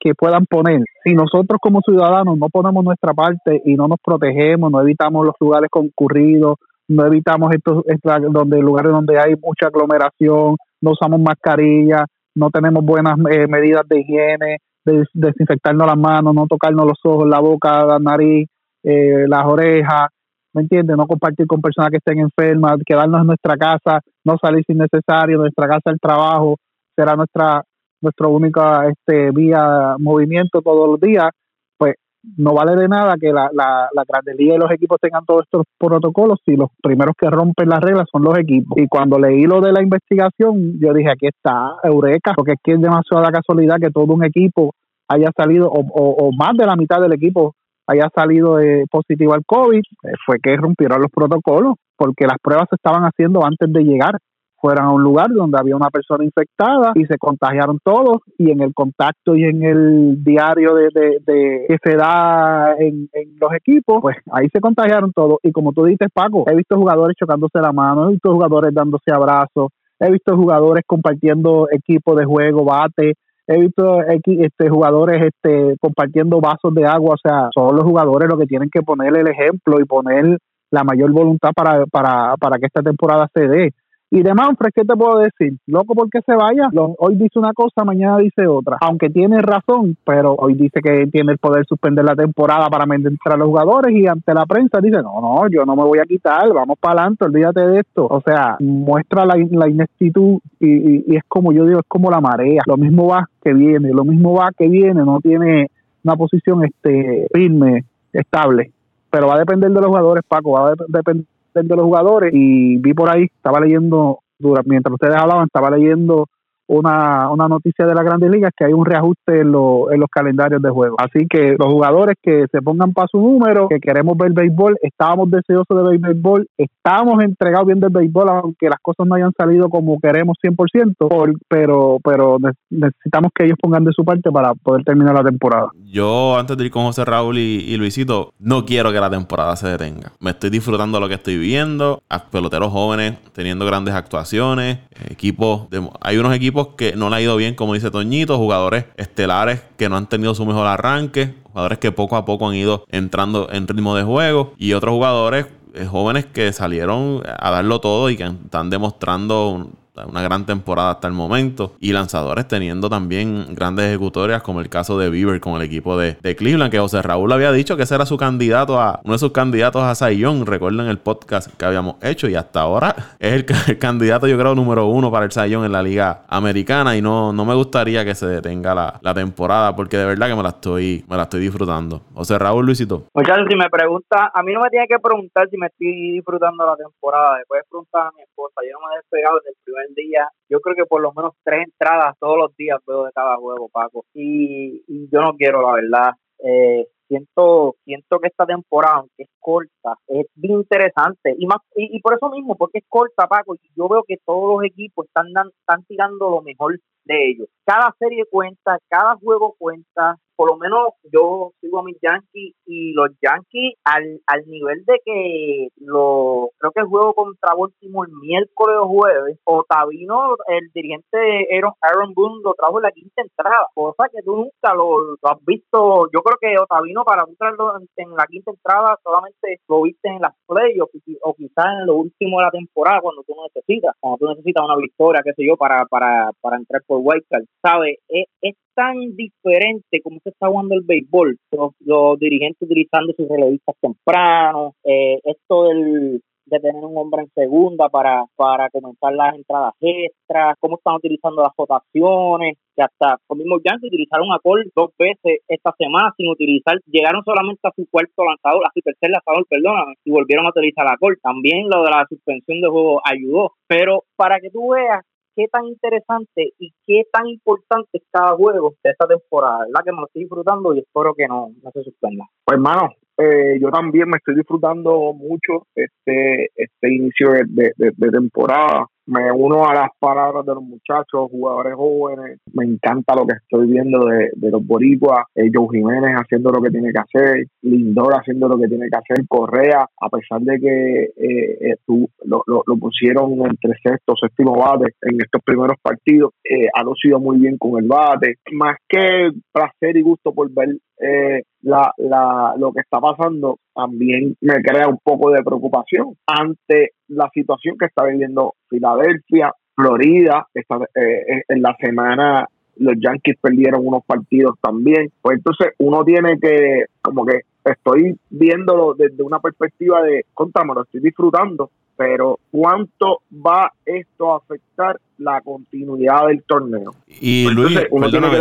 que, puedan poner. Si nosotros como ciudadanos no ponemos nuestra parte y no nos protegemos, no evitamos los lugares concurridos, no evitamos estos, donde lugares donde hay mucha aglomeración, no usamos mascarilla, no tenemos buenas eh, medidas de higiene, de desinfectarnos las manos, no tocarnos los ojos, la boca, la nariz, eh, las orejas, ¿me entiendes? No compartir con personas que estén enfermas, quedarnos en nuestra casa, no salir sin necesario, nuestra casa el trabajo será nuestra nuestra única este vía movimiento todos los días, pues no vale de nada que la, la, la Grandes Ligas y los equipos tengan todos estos protocolos si los primeros que rompen las reglas son los equipos. Y cuando leí lo de la investigación, yo dije, aquí está, Eureka, porque es que es demasiada casualidad que todo un equipo haya salido, o, o, más de la mitad del equipo haya salido de positivo al COVID, eh, fue que rompieron los protocolos, porque las pruebas se estaban haciendo antes de llegar. Fueran a un lugar donde había una persona infectada y se contagiaron todos y en el contacto y en el diario de, de, que se da en, los equipos, pues ahí se contagiaron todos. Y como tú dices Paco, he visto jugadores chocándose la mano, he visto jugadores dándose abrazos, he visto jugadores compartiendo equipo de juego, bate, he visto este, jugadores este, compartiendo vasos de agua, o sea, son los jugadores los que tienen que poner el ejemplo y poner la mayor voluntad para, para, para que esta temporada se dé. Y de Manfred, ¿qué te puedo decir? Loco porque se vaya. Hoy dice una cosa, mañana dice otra. Aunque tiene razón, pero hoy dice que tiene el poder suspender la temporada para vender a los jugadores y ante la prensa dice, no, no, yo no me voy a quitar, vamos para adelante, olvídate de esto. O sea, muestra la, la ineptitud y, y es como yo digo, es como la marea. Lo mismo va que viene, lo mismo va que viene, no tiene una posición este firme, estable. Pero va a depender de los jugadores, Paco, va a depender de los jugadores y vi por ahí, estaba leyendo, mientras ustedes hablaban, estaba leyendo una, una noticia de la Grandes Ligas que hay un reajuste en, en los calendarios de juego. Así que los jugadores que se pongan para su número, que queremos ver béisbol, estábamos deseosos de ver béisbol, estamos entregados viendo el béisbol, aunque las cosas no hayan salido como queremos 100%, por, pero, pero necesitamos que ellos pongan de su parte para poder terminar la temporada. Yo, antes de ir con José Raúl y, Luisito, no quiero que la temporada se detenga. Me estoy disfrutando lo que estoy viendo, peloteros jóvenes teniendo grandes actuaciones, equipos, hay unos equipos que no le ha ido bien, como dice Toñito, jugadores estelares que no han tenido su mejor arranque, jugadores que poco a poco han ido entrando en ritmo de juego y otros jugadores eh, jóvenes que salieron a darlo todo y que están demostrando una gran temporada hasta el momento. Y lanzadores teniendo también grandes ejecutorias, como el caso de Bieber con el equipo de, Cleveland, que José Raúl había dicho que ese era su candidato a, uno de sus candidatos a Sayón. Recuerden el podcast que habíamos hecho y hasta ahora es el, candidato, yo creo, número uno para el Sayón en la Liga Americana. Y no, no me gustaría que se detenga la, temporada, porque de verdad que me la estoy, me la estoy disfrutando. José Raúl Luisito. Muchachos, si me pregunta, a mí no me tiene que preguntar si me estoy disfrutando la temporada. Después preguntar a mi esposa. Yo no me he despegado desde el día, yo creo que por lo menos tres entradas todos los días veo de cada juego, Paco. Y, yo no quiero, la verdad. Eh, siento siento que esta temporada, aunque es corta, es bien interesante. Y más y, por eso mismo, porque es corta, Paco, y yo veo que todos los equipos están, están tirando lo mejor de ellos. Cada serie cuenta, cada juego cuenta, por lo menos yo sigo a mis Yankees y los Yankees al, al nivel de que lo creo que juego contra último el miércoles o jueves, Otavino, el dirigente Aaron, Aaron Boone lo trajo en la quinta entrada, cosa que tú nunca lo, has visto. Yo creo que Otavino para entrarlo en, la quinta entrada solamente lo viste en las playoffs o quizás en lo último de la temporada cuando tú necesitas, cuando tú necesitas una victoria, qué sé yo, para, para, para entrar por Wildcard. ¿Sabes? Es, es tan diferente como se está jugando el béisbol, los, dirigentes utilizando sus relevistas tempranos, eh, esto del, de tener un hombre en segunda para, para comenzar las entradas extras, cómo están utilizando las votaciones, que hasta los mismos Yankees utilizaron a Cole dos veces esta semana sin utilizar, llegaron solamente a su cuarto lanzador, a su tercer lanzador, perdóname, y volvieron a utilizar a Cole. También lo de la suspensión de juego ayudó, pero para que tú veas qué tan interesante y qué tan importante es cada juego de esta temporada, ¿verdad? Que me lo estoy disfrutando y espero que no, no se suspenda. Pues hermano, eh, yo también me estoy disfrutando mucho este este inicio de, de temporada me uno a las palabras de los muchachos, jugadores jóvenes. Me encanta lo que estoy viendo de, los boricuas. Eh, Joe Jiménez haciendo lo que tiene que hacer. Lindor haciendo lo que tiene que hacer. Correa, a pesar de que eh, eh lo, lo, pusieron entre sexto, séptimo bate en estos primeros partidos, eh, ha lucido muy bien con el bate. Más que placer y gusto por ver eh, la, la, lo que está pasando también me crea un poco de preocupación ante la situación que está viviendo Filadelfia, Florida, esta, eh, en la semana los Yankees perdieron unos partidos también. Pues entonces uno tiene que, como que estoy viéndolo desde una perspectiva de, contame, lo estoy disfrutando, pero ¿cuánto va esto a afectar la continuidad del torneo? Y pues Luis, uno tiene que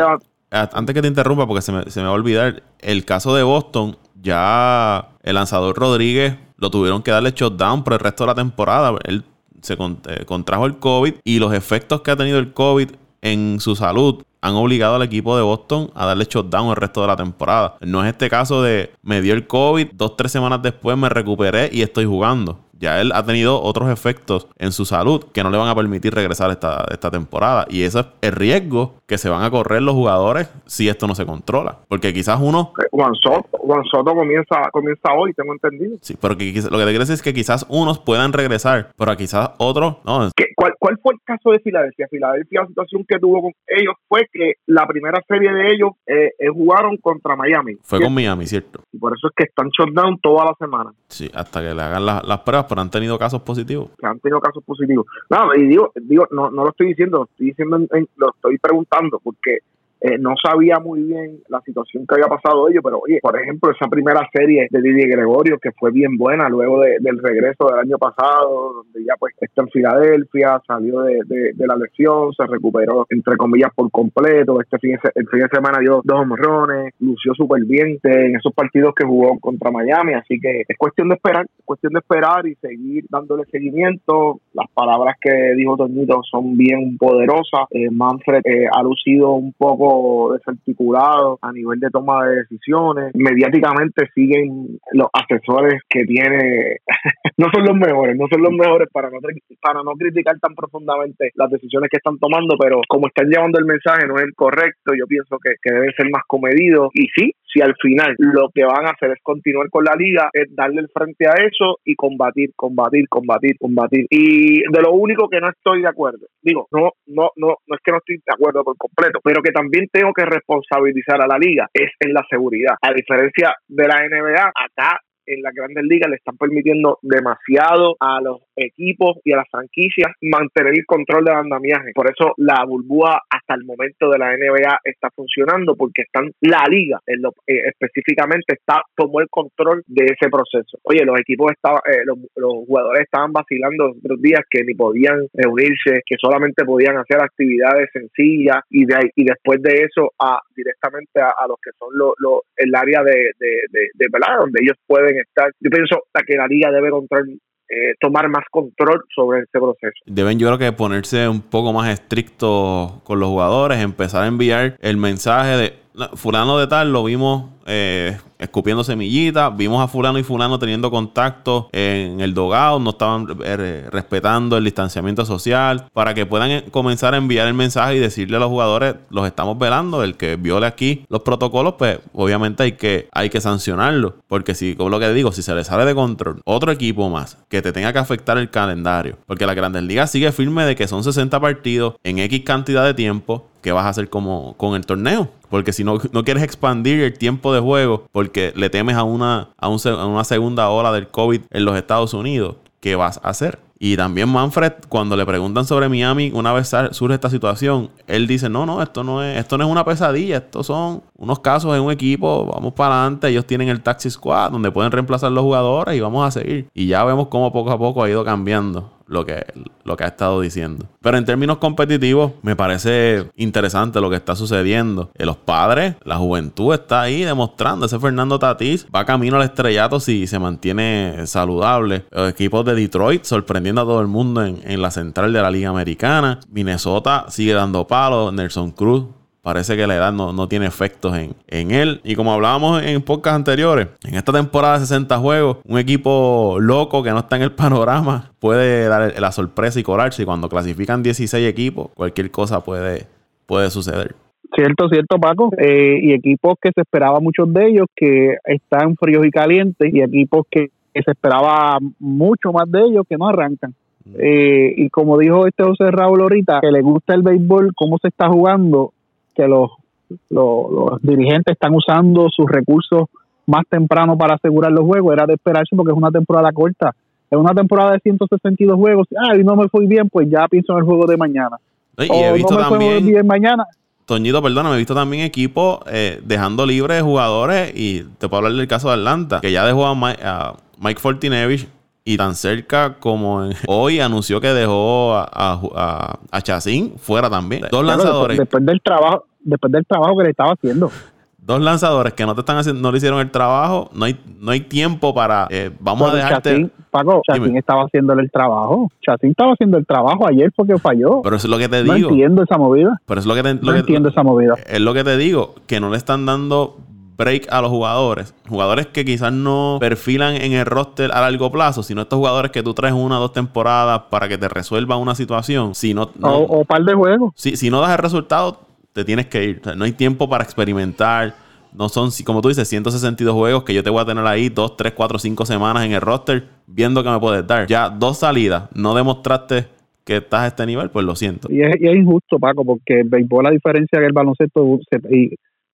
antes que te interrumpa, porque se me, se me va a olvidar, el caso de Boston, ya el lanzador Rodríguez lo tuvieron que darle shutdown por el resto de la temporada. Él se eh, contrajo el COVID y los efectos que ha tenido el COVID en su salud han obligado al equipo de Boston a darle shutdown el resto de la temporada. No es este caso de me dio el COVID, dos, tres semanas después me recuperé y estoy jugando ya él ha tenido otros efectos en su salud que no le van a permitir regresar esta, esta temporada. Y ese es el riesgo que se van a correr los jugadores si esto no se controla. Porque quizás uno... Juan Soto, comienza, comienza hoy, tengo entendido. Sí, pero lo que te quiero decir es que quizás unos puedan regresar, pero quizás otros no. ¿Cuál, ¿Cuál fue el caso de Filadelfia? Filadelfia, la situación que tuvo con ellos fue que la primera serie de ellos eh, eh, jugaron contra Miami. Fue con Miami, ¿cierto? Y por eso es que están shutdown toda la semana. Sí, hasta que le hagan las pruebas pero han tenido casos positivos. Han tenido casos positivos. No, y digo, digo no, no lo estoy diciendo, estoy diciendo, lo estoy preguntando porque eh, no sabía muy bien la situación que había pasado ellos, pero oye, por ejemplo, esa primera serie de Didier Gregorio, que fue bien buena luego del regreso del año pasado, donde ya pues está en Filadelfia, salió de, la lesión, se recuperó entre comillas por completo, este fin de, el fin de semana dio dos homorrones, lució súper bien en esos partidos que jugó contra Miami, así que es cuestión de esperar, es cuestión de esperar y seguir dándole seguimiento. Las palabras que dijo Toñito son bien poderosas. Eh, Manfred eh, ha lucido un poco desarticulado a nivel de toma de decisiones. Mediáticamente siguen los asesores que tiene, no son los mejores, no son los mejores para no, para no criticar tan profundamente las decisiones que están tomando, pero como están llevando el mensaje no es el correcto, yo pienso que, que deben ser más comedidos. Y sí, si al final lo que van a hacer es continuar con la liga, es darle el frente a eso y combatir, combatir, combatir, combatir. Y de lo único que no estoy de acuerdo, digo, no, no, no, no es que no estoy de acuerdo por completo, pero que también tengo que responsabilizar a la liga es en la seguridad. A diferencia de la NBA, acá en las grandes ligas le están permitiendo demasiado a los equipos y a las franquicias mantener el control del andamiaje. Por eso la burbuja hasta el momento de la NBA está funcionando porque están la liga en lo, eh, específicamente está tomó el control de ese proceso. Oye, los equipos estaban, eh, los, jugadores estaban vacilando los otros días que ni podían reunirse, que solamente podían hacer actividades sencillas y de y después de eso a directamente a, los que son los el área de, de, de, de donde ellos pueden estar. Yo pienso que la liga debe eh, tomar más control sobre este proceso. Deben yo creo que ponerse un poco más estrictos con los jugadores, empezar a enviar el mensaje de fulano de tal, lo vimos eh, escupiendo semillitas. Vimos a fulano y fulano teniendo contacto en el dogado, no estaban eh, respetando el distanciamiento social, para que puedan eh, comenzar a enviar el mensaje y decirle a los jugadores, los estamos velando, el que viole aquí los protocolos, pues obviamente hay que, hay que sancionarlo, porque si, como lo que digo, si se le sale de control otro equipo más que te tenga que afectar el calendario, porque la Grandes Ligas sigue firme de que son 60 partidos en X cantidad de tiempo, ¿qué vas a hacer como con el torneo? Porque si no, no quieres expandir el tiempo de juego porque le temes a una, a, una segunda ola del COVID en los Estados Unidos, ¿qué vas a hacer? Y también Manfred, cuando le preguntan sobre Miami, una vez surge esta situación, él dice, no, no, esto no es, esto no es una pesadilla, estos son unos casos en un equipo, vamos para adelante, ellos tienen el taxi squad donde pueden reemplazar los jugadores y vamos a seguir. Y ya vemos cómo poco a poco ha ido cambiando lo que, lo que ha estado diciendo. Pero en términos competitivos, me parece interesante lo que está sucediendo. los padres, la juventud está ahí demostrando. Ese Fernando Tatís va camino al estrellato si se mantiene saludable. Los equipos de Detroit sorprendiendo a todo el mundo en, en la central de la Liga Americana. Minnesota sigue dando palos. Nelson Cruz parece que la edad no, tiene efectos en, en, él. Y como hablábamos en podcast anteriores, en esta temporada de 60 juegos, un equipo loco que no está en el panorama puede dar la sorpresa y colarse. Y cuando clasifican 16 equipos, cualquier cosa puede, puede suceder. Cierto, cierto, Paco. Eh, y equipos que se esperaba muchos de ellos que están fríos y calientes, y equipos que, se esperaba mucho más de ellos que no arrancan. Mm. Eh, y como dijo este José Raúl ahorita, que le gusta el béisbol, cómo se está jugando, que los, los, dirigentes están usando sus recursos más temprano para asegurar los juegos, era de esperarse porque es una temporada corta. Es una temporada de 162 juegos. Ah, y no me fui bien, pues ya pienso en el juego de mañana. Y he visto también, bien mañana. Toñito, perdóname, he visto también equipos eh, dejando libres jugadores y te puedo hablar del caso de Atlanta, que ya dejó a Mike, a Mike Fortinevich y tan cerca como hoy anunció que dejó a, a, a, fuera también. Dos lanzadores. Después, del trabajo después del trabajo que le estaba haciendo dos lanzadores que no te están haciendo, no le hicieron el trabajo, no hay, no hay tiempo para eh, vamos a dejarte. Paco, Chacín estaba haciéndole el trabajo. Chacín estaba haciendo el trabajo ayer porque falló. Pero eso es lo que te digo. No entiendo esa movida. Pero es lo que te, no entiendo esa movida. Es lo que te digo, que no le están dando break a los jugadores. Jugadores que quizás no perfilan en el roster a largo plazo, sino estos jugadores que tú traes una o dos temporadas para que te resuelvan una situación. Si no, o, o par de juegos. Si, si no das el resultado, te tienes que ir. no hay tiempo para experimentar. No son, como tú dices, 162 juegos que yo te voy a tener ahí 2, 3, 4, 5 semanas en el roster viendo que me puedes dar. Ya dos salidas, no demostraste que estás a este nivel, pues lo siento. Y es, injusto, Paco, porque el béisbol, la diferencia que el baloncesto,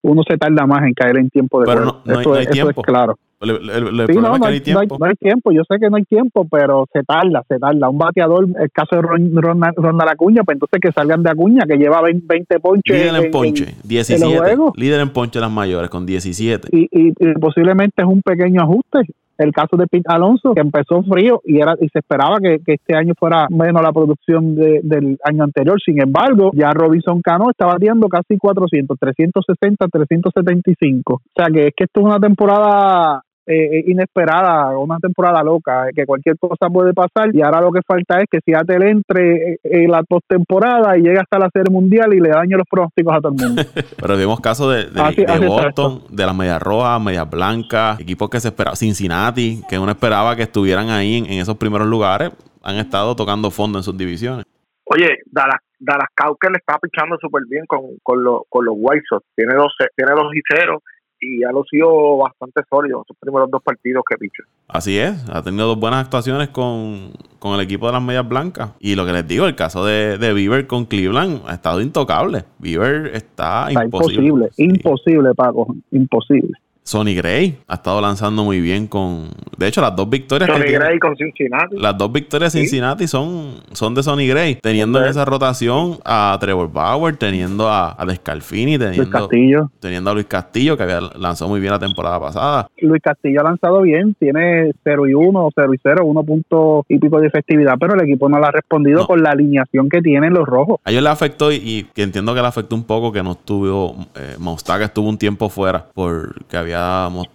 uno se tarda más en caer en tiempo de Pero No, no, hay, tiempo. claro no, hay, tiempo. No hay, tiempo, yo sé que no hay tiempo, pero se tarda, se tarda. Un bateador, el caso de Ronda, la Acuña, pues entonces que salgan de Acuña, que lleva 20, ponches. Líder en, ponche, 17. líder en ponche las mayores, con 17. Y, y, posiblemente es un pequeño ajuste el caso de Pete Alonso, que empezó frío y era y se esperaba que, este año fuera menos la producción del año anterior. Sin embargo, ya Robinson Cano está batiendo casi 400, 360, 375. O sea que es que esto es una temporada eh, inesperada, una temporada loca, que cualquier cosa puede pasar y ahora lo que falta es que Seattle entre eh, en la postemporada y llegue hasta la serie mundial y le dañe los pronósticos a todo el mundo. Pero vimos casos de, de, Boston, de las medias rojas, medias blancas, equipos que se esperaban, Cincinnati, que uno esperaba que estuvieran ahí en, esos primeros lugares, han estado tocando fondo en sus divisiones. Oye, Dallas, Dallas Cowker le está pichando súper bien con, con, con los White Sox. Tiene dos, tiene dos y cero y ha sido bastante sólido sus primeros dos partidos que pichó. Así es, ha tenido dos buenas actuaciones con, el equipo de las medias blancas. Y lo que les digo, el caso de, de Bieber con Cleveland ha estado intocable. Bieber está, está imposible. Imposible, Paco, imposible. Sonny Gray ha estado lanzando muy bien con. De hecho, las dos victorias. Sonny Gray con Cincinnati. Las dos victorias de Cincinnati son, son de Sonny Gray. Teniendo en esa rotación a Trevor Bauer, teniendo a, a Descalfini, teniendo, Luis Castillo. teniendo a Luis Castillo, que había lanzado muy bien la temporada pasada. Luis Castillo ha lanzado bien, tiene 0 y 1, 0 y 0, 1 punto y pico de efectividad, pero el equipo no le ha respondido con la alineación que tienen los rojos. A ellos le afectó y, que entiendo que le afectó un poco que no estuvo. Eh, estuvo un tiempo fuera porque había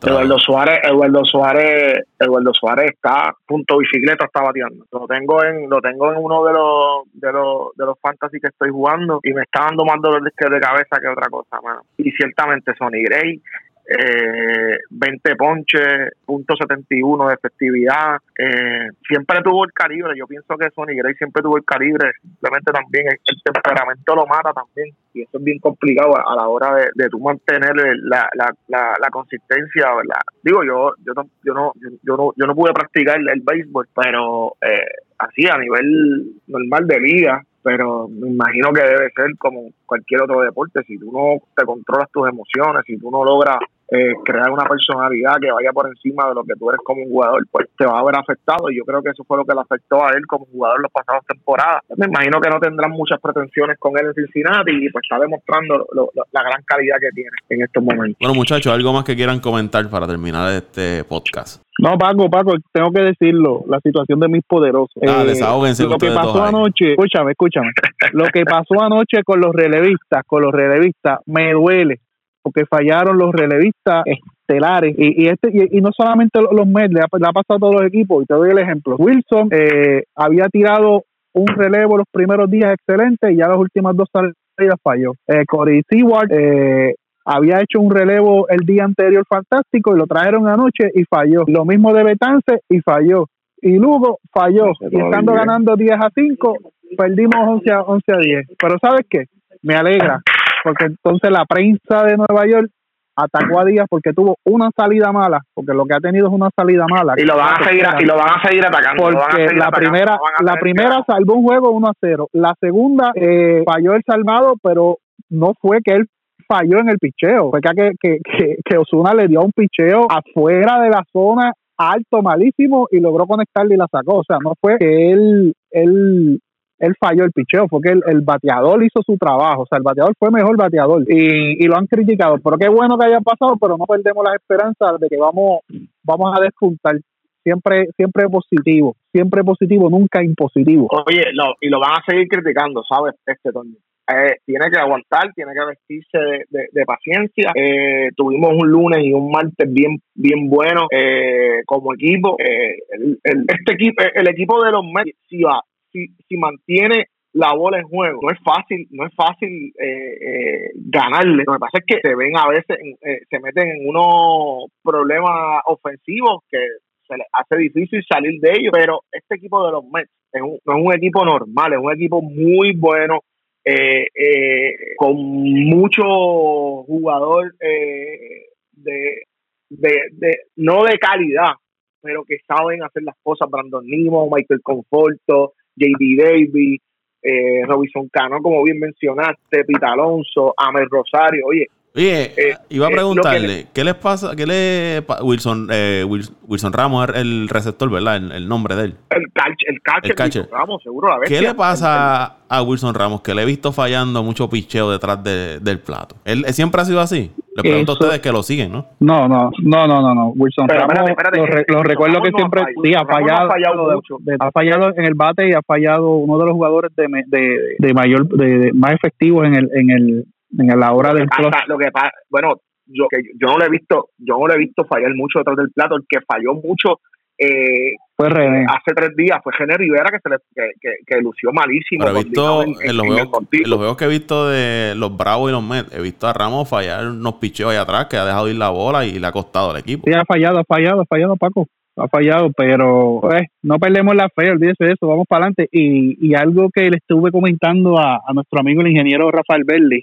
Eduardo Suárez, Eduardo Suárez, Eduardo Suárez está punto bicicleta está bateando. Lo tengo en, lo tengo en uno de los, de los, de los fantasy que estoy jugando y me está dando más dolor de cabeza que otra cosa, mano. Y ciertamente Sonny Gray eh, 20 ponches, punto 71 de efectividad. Eh, siempre tuvo el calibre. Yo pienso que Sonny Gray siempre tuvo el calibre. Simplemente también el, temperamento lo mata también. Y eso es bien complicado a, la hora de, de tú mantener la, la, la, consistencia. ¿verdad? Digo, yo yo no, yo no, yo no, yo no pude practicar el, béisbol, pero eh, así a nivel normal de liga pero me imagino que debe ser como cualquier otro deporte, si tú no te controlas tus emociones, si tú no logras eh, crear una personalidad que vaya por encima de lo que tú eres como un jugador, pues te va a haber afectado y yo creo que eso fue lo que le afectó a él como jugador en las pasadas temporadas. Me imagino que no tendrán muchas pretensiones con él en Cincinnati y pues está demostrando la gran calidad que tiene en estos momentos. Bueno muchachos, algo más que quieran comentar para terminar este podcast. No, Paco, Paco, tengo que decirlo, la situación de mis poderosos. Ah, eh, Lo que pasó anoche, escúchame, escúchame, lo que pasó anoche con los relevistas, con los relevistas, me duele, porque fallaron los relevistas estelares, y, y este y, no solamente los Mets, le ha, pasado a todos los equipos, y te doy el ejemplo. Wilson eh, había tirado un relevo los primeros días excelente, y ya las últimas dos salidas falló. Eh, Corey Seward eh, había hecho un relevo el día anterior fantástico y lo trajeron anoche y falló. Lo mismo de Betance y falló. Y Lugo falló. y estando ganando 10 a 5, perdimos 11 a, 11 a 10. Pero ¿sabes qué? Me alegra, porque entonces la prensa de Nueva York atacó a Díaz porque tuvo una salida mala, porque lo que ha tenido es una salida mala. Y lo van a seguir, y lo van a seguir atacando. Porque la primera, la primera salvó un juego 1 a 0. La segunda eh, falló el salvado, pero no fue que él falló en el picheo. Fue que, que, que, Osuna le dio un picheo afuera de la zona alto, malísimo, y logró conectarle y la sacó. O sea, no fue que él, él, él falló el picheo, fue que el, bateador hizo su trabajo. O sea, el bateador fue mejor bateador y, y lo han criticado. Pero qué bueno que haya pasado, pero no perdemos las esperanzas de que vamos, vamos a despuntar siempre siempre positivo, siempre positivo, nunca impositivo. Oye, y lo van a seguir criticando, ¿sabes? Este eh, tiene que aguantar, tiene que vestirse de, paciencia. Eh, tuvimos un lunes y un martes bien bien bueno eh, como equipo. el, este equipo, el equipo de los Mets, si si, si mantiene la bola en juego. No es fácil, no es fácil ganarle. Lo que pasa es que se ven a veces, se meten en unos problemas ofensivos que se les hace difícil salir de ellos, pero este equipo de los Mets es un, no es un equipo normal, es un equipo muy bueno, eh, eh, con mucho jugador eh, de, de, no de calidad, pero que saben hacer las cosas. Brandon Nimo, Michael Conforto, JD Davis, eh, Robinson Cano, como bien mencionaste, Pita Alonso, Amel Rosario. Oye, Oye, eh, iba a preguntarle, ¿qué les pasa? ¿Qué le Wilson eh, Wilson Ramos el receptor, ¿verdad? El, nombre de él. El catcher, el catcher, Ramos, seguro la ¿Qué le pasa a Wilson Ramos? Que le he visto fallando mucho picheo detrás del plato. ¿Él, siempre ha sido así? Le pregunto a ustedes que lo siguen, ¿no? No, no, no, no, no, no. Wilson Ramos, lo, recuerdo que siempre sí, ha fallado, ha fallado, mucho. ha fallado en el bate y ha fallado uno de los jugadores de, de, de mayor, de, más efectivos en el, en el en la hora del lo que pasa, bueno, yo que yo no lo he visto, yo no lo he visto fallar mucho detrás del plato, el que falló mucho eh, fue René. hace tres días fue René Rivera que se le que, que, lució malísimo Pero he visto en, los juegos, en, los juegos que he visto de los Bravos y los Mets he visto a Ramos fallar unos picheos ahí atrás que ha dejado ir la bola y le ha costado al equipo. Sí ha fallado ha fallado ha fallado Paco. Ha fallado, pero eh, no perdemos la fe, olvídese de eso, vamos para adelante. Y, y algo que le estuve comentando a, a nuestro amigo el ingeniero Rafael Berli,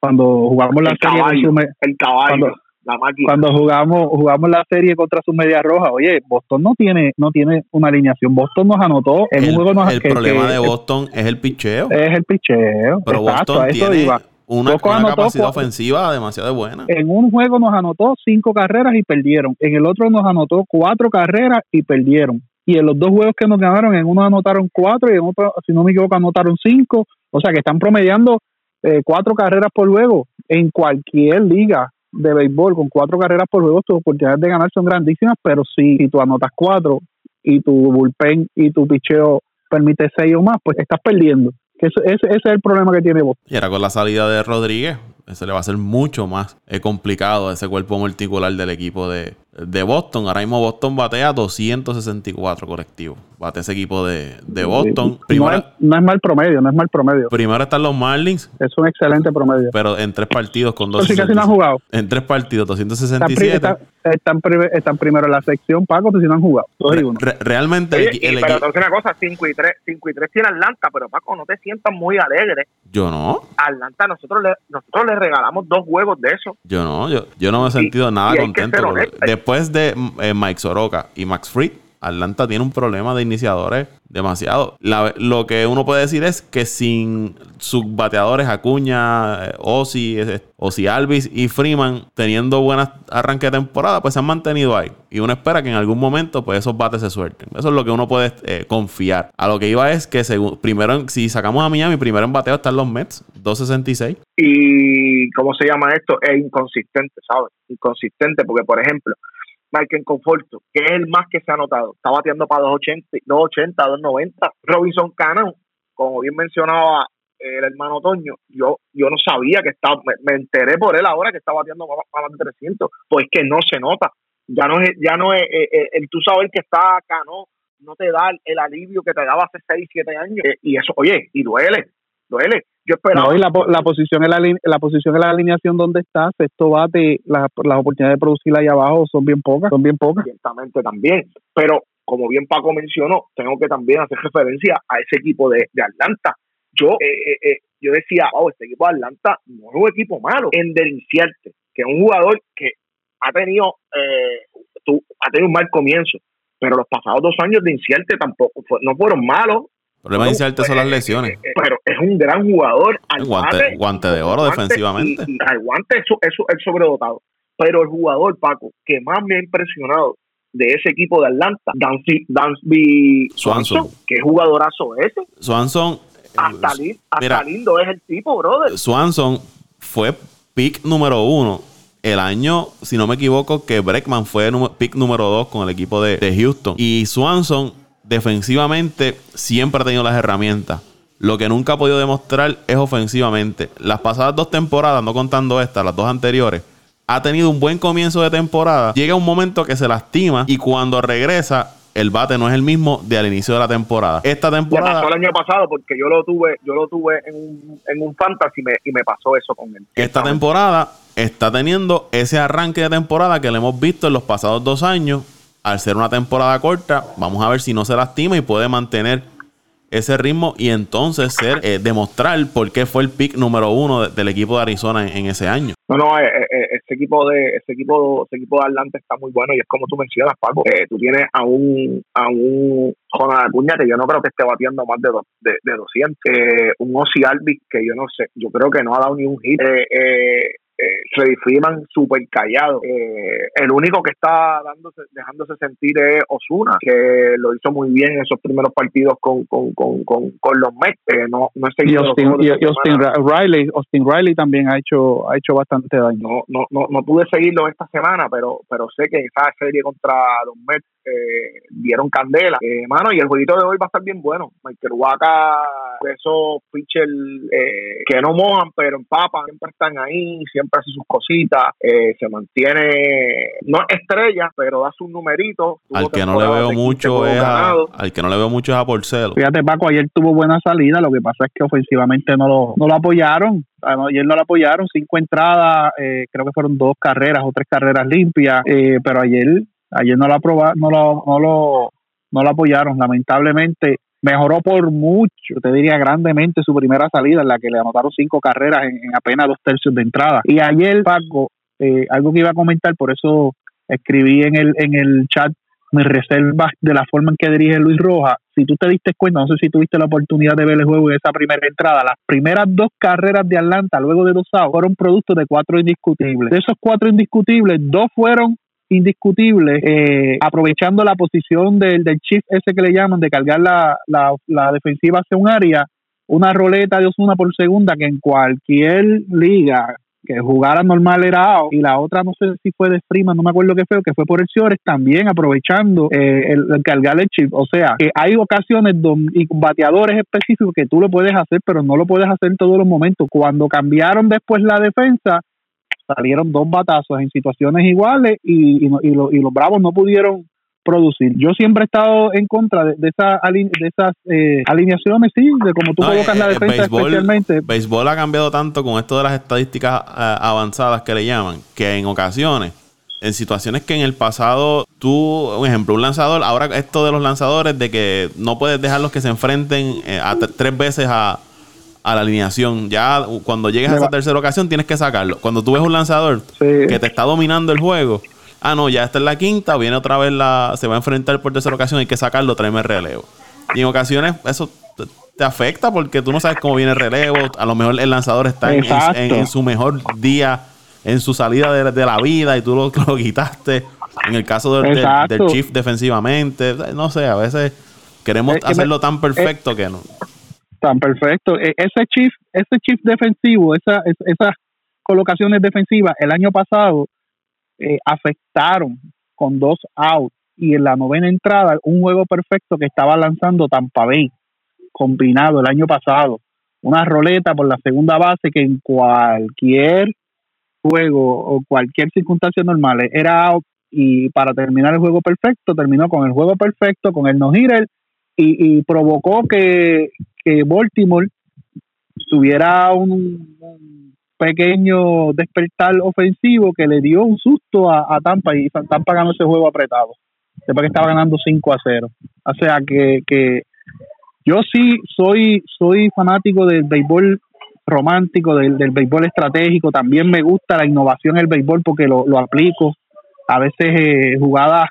cuando jugamos la serie el caballo, cuando, jugamos jugamos la serie contra su media roja oye Boston no tiene no tiene una alineación Boston nos anotó en el, un juego el problema de Boston es el picheo es el picheo pero Boston tiene una, capacidad ofensiva demasiado buena. En un juego nos anotó cinco carreras y perdieron. En el otro nos anotó cuatro carreras y perdieron. Y en los dos juegos que nos ganaron, en uno anotaron cuatro y en otro, si no me equivoco, anotaron cinco. O sea que están promediando eh, cuatro carreras por juego en cualquier liga de béisbol con cuatro carreras por juego, tus oportunidades de ganar son grandísimas, pero si, si tú anotas cuatro y tu bullpen y tu picheo permite seis o más, pues estás perdiendo. Ese, ese, ese es el problema que tiene vos. Y ahora con la salida de Rodríguez, se le va a hacer mucho más eh, complicado ese cuerpo multicular del equipo de, de Boston. Ahora mismo Boston batea 264 colectivos. Bate ese equipo de, de Boston. no, es, mal promedio, no es mal promedio. Primero están los Marlins. Es un excelente promedio. Pero en tres partidos con dos. casi no han jugado. En tres partidos, 267. están, están, primero en la sección, Paco, pero si no han jugado. realmente. el, pero entonces una cosa, 5 y 3, 5 y 3 tiene Atlanta, pero Paco, no te sientas muy alegre. Yo no. Atlanta, nosotros le, nosotros le regalamos dos juegos de eso. Yo no, yo, yo no me he sentido nada contento. después de eh, Mike Soroka y Max Fried, Atlanta tiene un problema de iniciadores demasiado. lo que uno puede decir es que sin sus bateadores Acuña, eh, Ozzy, Ozzy Alvis y Freeman teniendo buenas arranques de temporada, pues se han mantenido ahí. Y uno espera que en algún momento pues esos bates se suelten. Eso es lo que uno puede eh, confiar. A lo que iba es que según, primero, si sacamos a Miami, primero en bateo están los Mets, 266. Y ¿cómo se llama esto? Es inconsistente, ¿sabes? Inconsistente porque, por ejemplo, Michael Conforto, que es el más que se ha notado. Está bateando para 280, 280 290. Robinson Cano, como bien mencionaba el hermano Toño, yo yo no sabía que estaba, me, enteré por él ahora que está bateando para más de 300, pues que no se nota. Ya no es, ya no es, eh, eh, el tú sabes que está Cano, no te da el, alivio que te daba hace 6, 7 años. Eh, y eso, oye, y duele, duele. Yo esperaba. No, y la, la posición en la, la posición en la alineación donde estás, esto bate, las, las oportunidades de producir ahí abajo son bien pocas, son bien pocas. Ciertamente también, pero como bien Paco mencionó, tengo que también hacer referencia a ese equipo de, de Atlanta. Yo eh, eh, eh yo decía, oh, este equipo de Atlanta no es un equipo malo. En Deliciarte, que es un jugador que ha tenido, eh, ha tenido un mal comienzo, pero los pasados dos años de Incierte tampoco no fueron malos el problema de Iniciarte son las eh, lesiones. Eh, pero es un gran jugador. Al guante, guante, de oro defensivamente. Y, al guante es, es, sobredotado. Pero el jugador, Paco, que más me ha impresionado de ese equipo de Atlanta, Dansby Swanson, que jugadorazo ese. Swanson. Hasta, hasta lindo es el tipo, brother. Swanson fue pick número uno el año, si no me equivoco, que Breckman fue pick número dos con el equipo de, de Houston. Y Swanson defensivamente siempre ha tenido las herramientas Lo que nunca ha podido demostrar es ofensivamente. Las pasadas dos temporadas, no contando esta, las dos anteriores, ha tenido un buen comienzo de temporada. Llega un momento que se lastima y cuando regresa el bate no es el mismo de al inicio de la temporada. Esta temporada. Me pasó el año pasado porque yo lo tuve, yo lo tuve en un, en un fantasy y me pasó eso con él. Esta temporada está teniendo ese arranque de temporada que le hemos visto en los pasados dos años. Al ser una temporada corta, vamos a ver si no se lastima y puede mantener ese ritmo y entonces ser eh, demostrar por qué fue el pick número uno del equipo de Arizona en, ese año. No, no, eh, eh, ese equipo de ese equipo ese equipo de Atlanta está muy bueno y es como tú mencionas, Paco. tú tienes a un a un Jonathan Acuña que yo no creo que esté batiendo más de, de, de 200, un Ozzy Alvis que yo no sé, yo creo que no ha dado ni un hit. Eh, eh, Freddy Freeman súper callado. Eh, el único que está dándose, dejándose sentir es Osuna, que lo hizo muy bien en esos primeros partidos con, con, con, con, los Mets. Eh, no, no y Austin, Riley, Austin Riley también ha hecho, ha hecho bastante daño. No, no, no, no pude seguirlo esta semana, pero, pero sé que esa serie contra los Mets eh, dieron candela. Eh, mano, y el jueguito de hoy va a estar bien bueno. Michael Waka, esos pitchers eh, que no mojan, pero empapan, siempre están ahí, siempre hace sus cositas, eh, se mantiene, no estrella, pero da sus numeritos. Al que no le veo mucho es a, al que no le veo mucho es a Porcelo. Fíjate, Paco, ayer tuvo buena salida, lo que pasa es que ofensivamente no lo, no lo apoyaron. Ah, ayer no lo apoyaron, cinco entradas, eh, creo que fueron dos carreras o tres carreras limpias, pero ayer Ayer no lo aprobaron, no lo, no lo, no lo apoyaron, lamentablemente. Mejoró por mucho, te diría grandemente, su primera salida en la que le anotaron cinco carreras en, apenas dos tercios de entrada. Y ayer, Paco, eh, algo que iba a comentar, por eso escribí en el, en el chat mis reservas de la forma en que dirige Luis Rojas. Si tú te diste cuenta, no sé si tuviste la oportunidad de ver el juego en esa primera entrada, las primeras dos carreras de Atlanta luego de dos sábados fueron producto de cuatro indiscutibles. De esos cuatro indiscutibles, dos fueron indiscutible, eh, aprovechando la posición del, del chief ese que le llaman, de cargar la, la, defensiva hacia un área, una roleta de Osuna por segunda que en cualquier liga que jugara normal era out, y la otra no sé si fue de Freeman, no me acuerdo qué fue, que fue por el Ciores, también aprovechando eh, el, cargar el chip. O sea, que hay ocasiones donde, y bateadores específicos que tú lo puedes hacer, pero no lo puedes hacer en todos los momentos. Cuando cambiaron después la defensa, salieron dos batazos en situaciones iguales y, y, los Bravos no pudieron producir. Yo siempre he estado en contra de, esa de esas eh, alineaciones, sí, de cómo tú colocas la eh, defensa especialmente. Béisbol ha cambiado tanto con esto de las estadísticas eh, avanzadas que le llaman, que en ocasiones, en situaciones que en el pasado tú, un ejemplo, un lanzador, ahora esto de los lanzadores, de que no puedes dejarlos que se enfrenten a tres veces a a la alineación. Ya cuando llegues a esa tercera ocasión tienes que sacarlo. Cuando tú ves un lanzador que te está dominando el juego, ah, no, ya está en la quinta, viene otra vez la. Se va a enfrentar por tercera ocasión, hay que sacarlo, tráeme relevo. Y en ocasiones eso te afecta porque tú no sabes cómo viene el relevo. A lo mejor el lanzador está en, su mejor día, en su salida de, la vida y tú lo, lo quitaste. En el caso del, del, Chief defensivamente, no sé, a veces queremos hacerlo tan perfecto que no. Tan perfecto. E, ese chief, ese chief defensivo, esa, esas colocaciones defensivas el año pasado eh, afectaron con dos outs y en la novena entrada un juego perfecto que estaba lanzando Tampa Bay combinado el año pasado. Una roleta por la segunda base que en cualquier juego o cualquier circunstancia normal era out y para terminar el juego perfecto terminó con el juego perfecto, con el no-hitter y, provocó que, que Baltimore tuviera un, pequeño despertar ofensivo que le dio un susto a, Tampa y Tampa ganó ese juego apretado, después que estaba ganando 5 a 0. O sea que, que yo sí soy, soy fanático del béisbol romántico, del, del béisbol estratégico, también me gusta la innovación en el béisbol porque lo, lo aplico. A veces eh, jugadas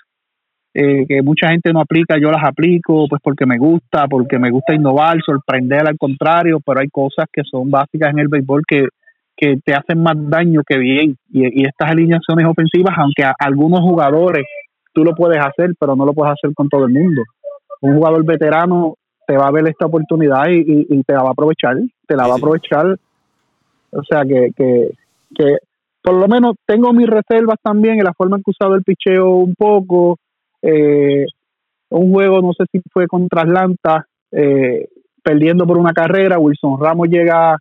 eh, que mucha gente no aplica, yo las aplico pues porque me gusta, porque me gusta innovar, sorprender al contrario, pero hay cosas que son básicas en el béisbol que, que te hacen más daño que bien. Y, estas alineaciones ofensivas, aunque a algunos jugadores tú lo puedes hacer, pero no lo puedes hacer con todo el mundo. Un jugador veterano te va a ver esta oportunidad y, y, te la va a aprovechar, te la va a aprovechar. O sea que, que, que por lo menos tengo mis reservas también en la forma en que he usado el picheo un poco, eh, un juego, no sé si fue contra Atlanta, eh, perdiendo por una carrera, Wilson Ramos llega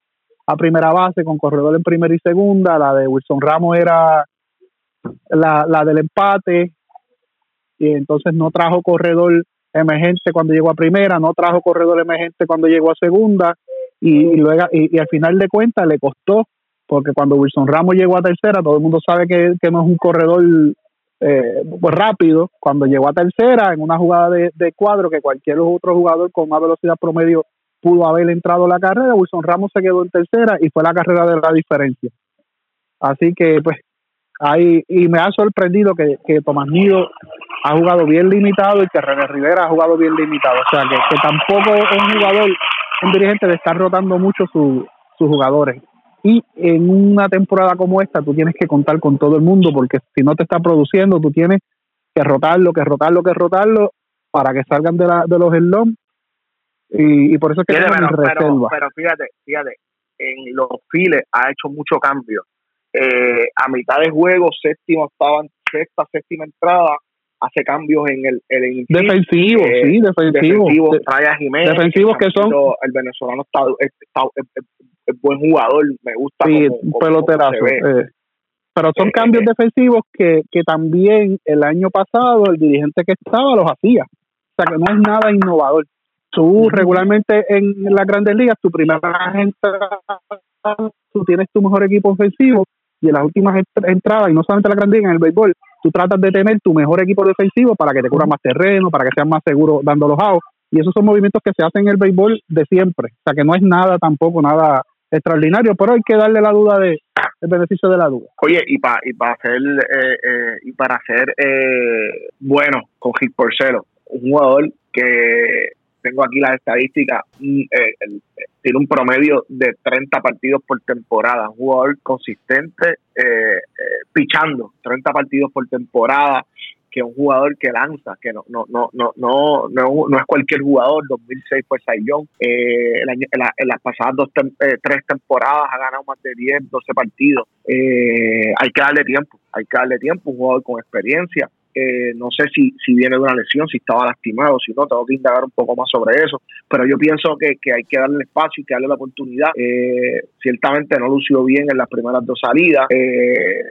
a primera base con corredor en primera y segunda, la de Wilson Ramos era la, la del empate, y entonces no trajo corredor emergente cuando llegó a primera, no trajo corredor emergente cuando llegó a segunda, y, luego y, al final de cuentas le costó, porque cuando Wilson Ramos llegó a tercera, todo el mundo sabe que, que no es un corredor eh, pues rápido, cuando llegó a tercera en una jugada de, cuadro que cualquier otro jugador con una velocidad promedio pudo haber entrado a la carrera, Wilson Ramos se quedó en tercera y fue la carrera de la diferencia. Así que pues ahí, y me ha sorprendido que, que Tomás Nido ha jugado bien limitado y que René Rivera ha jugado bien limitado. O sea que, que tampoco es un jugador, un dirigente de estar rotando mucho sus jugadores. Y en una temporada como esta, tú tienes que contar con todo el mundo, porque si no te está produciendo, tú tienes que rotarlo, que rotarlo, que rotarlo, para que salgan de, la, de los sloms. Y, y por eso es que pero, pero, pero, fíjate, fíjate, en los files ha hecho mucho cambio. Eh, a mitad de juego, séptimo, estaban sexta, séptima entrada, hace cambios en el, el defensivo, eh, sí, defensivo. Defensivo, trae a Jiménez. Defensivos que son. El venezolano está, está, es, buen jugador, me gusta. Sí, como, peloterazo. Eh. pero son eh, cambios defensivos que, que también el año pasado el dirigente que estaba los hacía. O sea que no es nada innovador. Tú regularmente en las grandes ligas, tu primera entrada, tú tienes tu mejor equipo ofensivo y en las últimas entradas, y no solamente en la grandes ligas, en el béisbol, tú tratas de tener tu mejor equipo defensivo para que te cubra más terreno, para que seas más seguro dando los outs. Y esos son movimientos que se hacen en el béisbol de siempre. O sea que no es nada tampoco, nada extraordinario, pero hay que darle la duda de el beneficio de la duda. Oye, y para y para hacer eh, eh, y para hacer eh, bueno con Hit Porcelo, un jugador que tengo aquí las estadísticas, mm, eh, tiene un promedio de 30 partidos por temporada, un jugador consistente eh, eh, pichando 30 partidos por temporada, que un jugador que lanza, que no no no no no no, es cualquier jugador, 2006 fue Sayón, eh, en, las pasadas dos tres temporadas ha ganado más de 10, 12 partidos, hay que darle tiempo, hay que darle tiempo, un jugador con experiencia, eh, no sé si, si viene de una lesión, si estaba lastimado, si no, tengo que indagar un poco más sobre eso. Pero yo pienso que, hay que darle espacio y que darle la oportunidad. Eh, ciertamente no lució bien en las primeras dos salidas. Eh,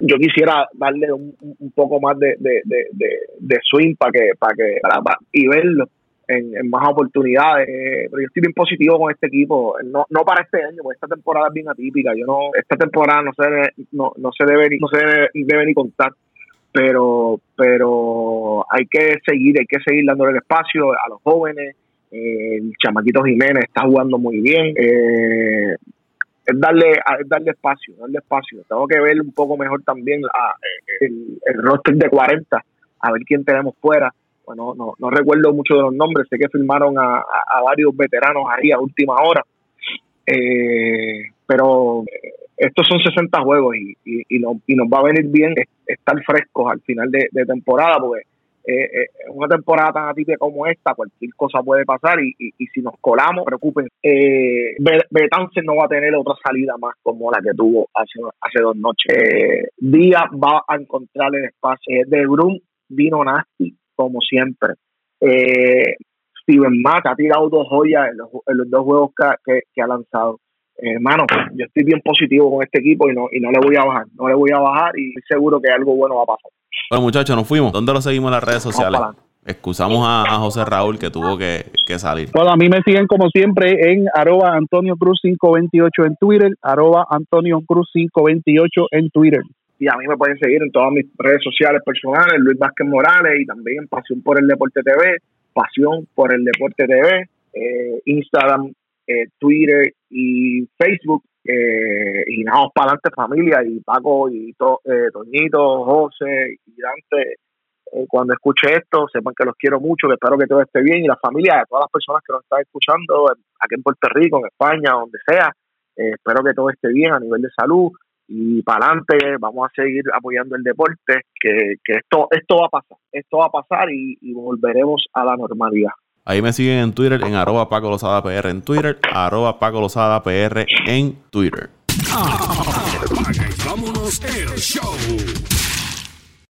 yo quisiera darle un, poco más de, de, swing para que, para que y verlo en, más oportunidades. pero yo estoy bien positivo con este equipo, no, no para este año, porque esta temporada es bien atípica. Yo no, esta temporada no se debe, no, no se debe no se debe ni contar pero pero hay que seguir, hay que seguir dándole el espacio a los jóvenes. Eh, el chamaquito Jiménez está jugando muy bien. Eh, es darle es darle espacio, darle espacio. Tengo que ver un poco mejor también eh, el, el, roster de 40, a ver quién tenemos fuera. Bueno, no, no recuerdo mucho de los nombres, sé que firmaron a, a, varios veteranos ahí a última hora. pero estos son 60 juegos y, y, nos, y nos va a venir bien estar frescos al final de, temporada, porque eh, eh, una temporada tan atípica como esta, cualquier cosa puede pasar y, y, si nos colamos, preocupen, eh, no va a tener otra salida más como la que tuvo hace, hace dos noches. Eh, Díaz va a encontrar el espacio. Eh, de Brum vino nasty, como siempre. Eh, Steven Mack ha tirado dos joyas en los, dos juegos que, que ha lanzado hermano, yo estoy bien positivo con este equipo y no, y no le voy a bajar, no le voy a bajar y seguro que algo bueno va a pasar. Bueno, muchachos, nos fuimos. ¿Dónde lo seguimos en las redes sociales? Excusamos a, José Raúl que tuvo que, salir. Bueno, a mí me siguen como siempre en arroba Antonio Cruz 528 en Twitter, arroba Antonio Cruz 528 en Twitter. Y a mí me pueden seguir en todas mis redes sociales personales, Luis Vázquez Morales y también Pasión por el Deporte TV, Pasión por el Deporte TV, eh, Instagram eh, Twitter y Facebook. Eh, y nada, para adelante familia y Paco y to, eh, Toñito, José y Dante. cuando escuche esto, sepan que los quiero mucho, que espero que todo esté bien y la familia, de todas las personas que nos están escuchando aquí en Puerto Rico, en España, donde sea, espero que todo esté bien a nivel de salud y para adelante vamos a seguir apoyando el deporte que, que esto esto va a pasar esto va a pasar y volveremos a la normalidad Ahí me siguen en Twitter en arroba Paco Lozada PR en Twitter, arroba Paco Lozada PR en Twitter.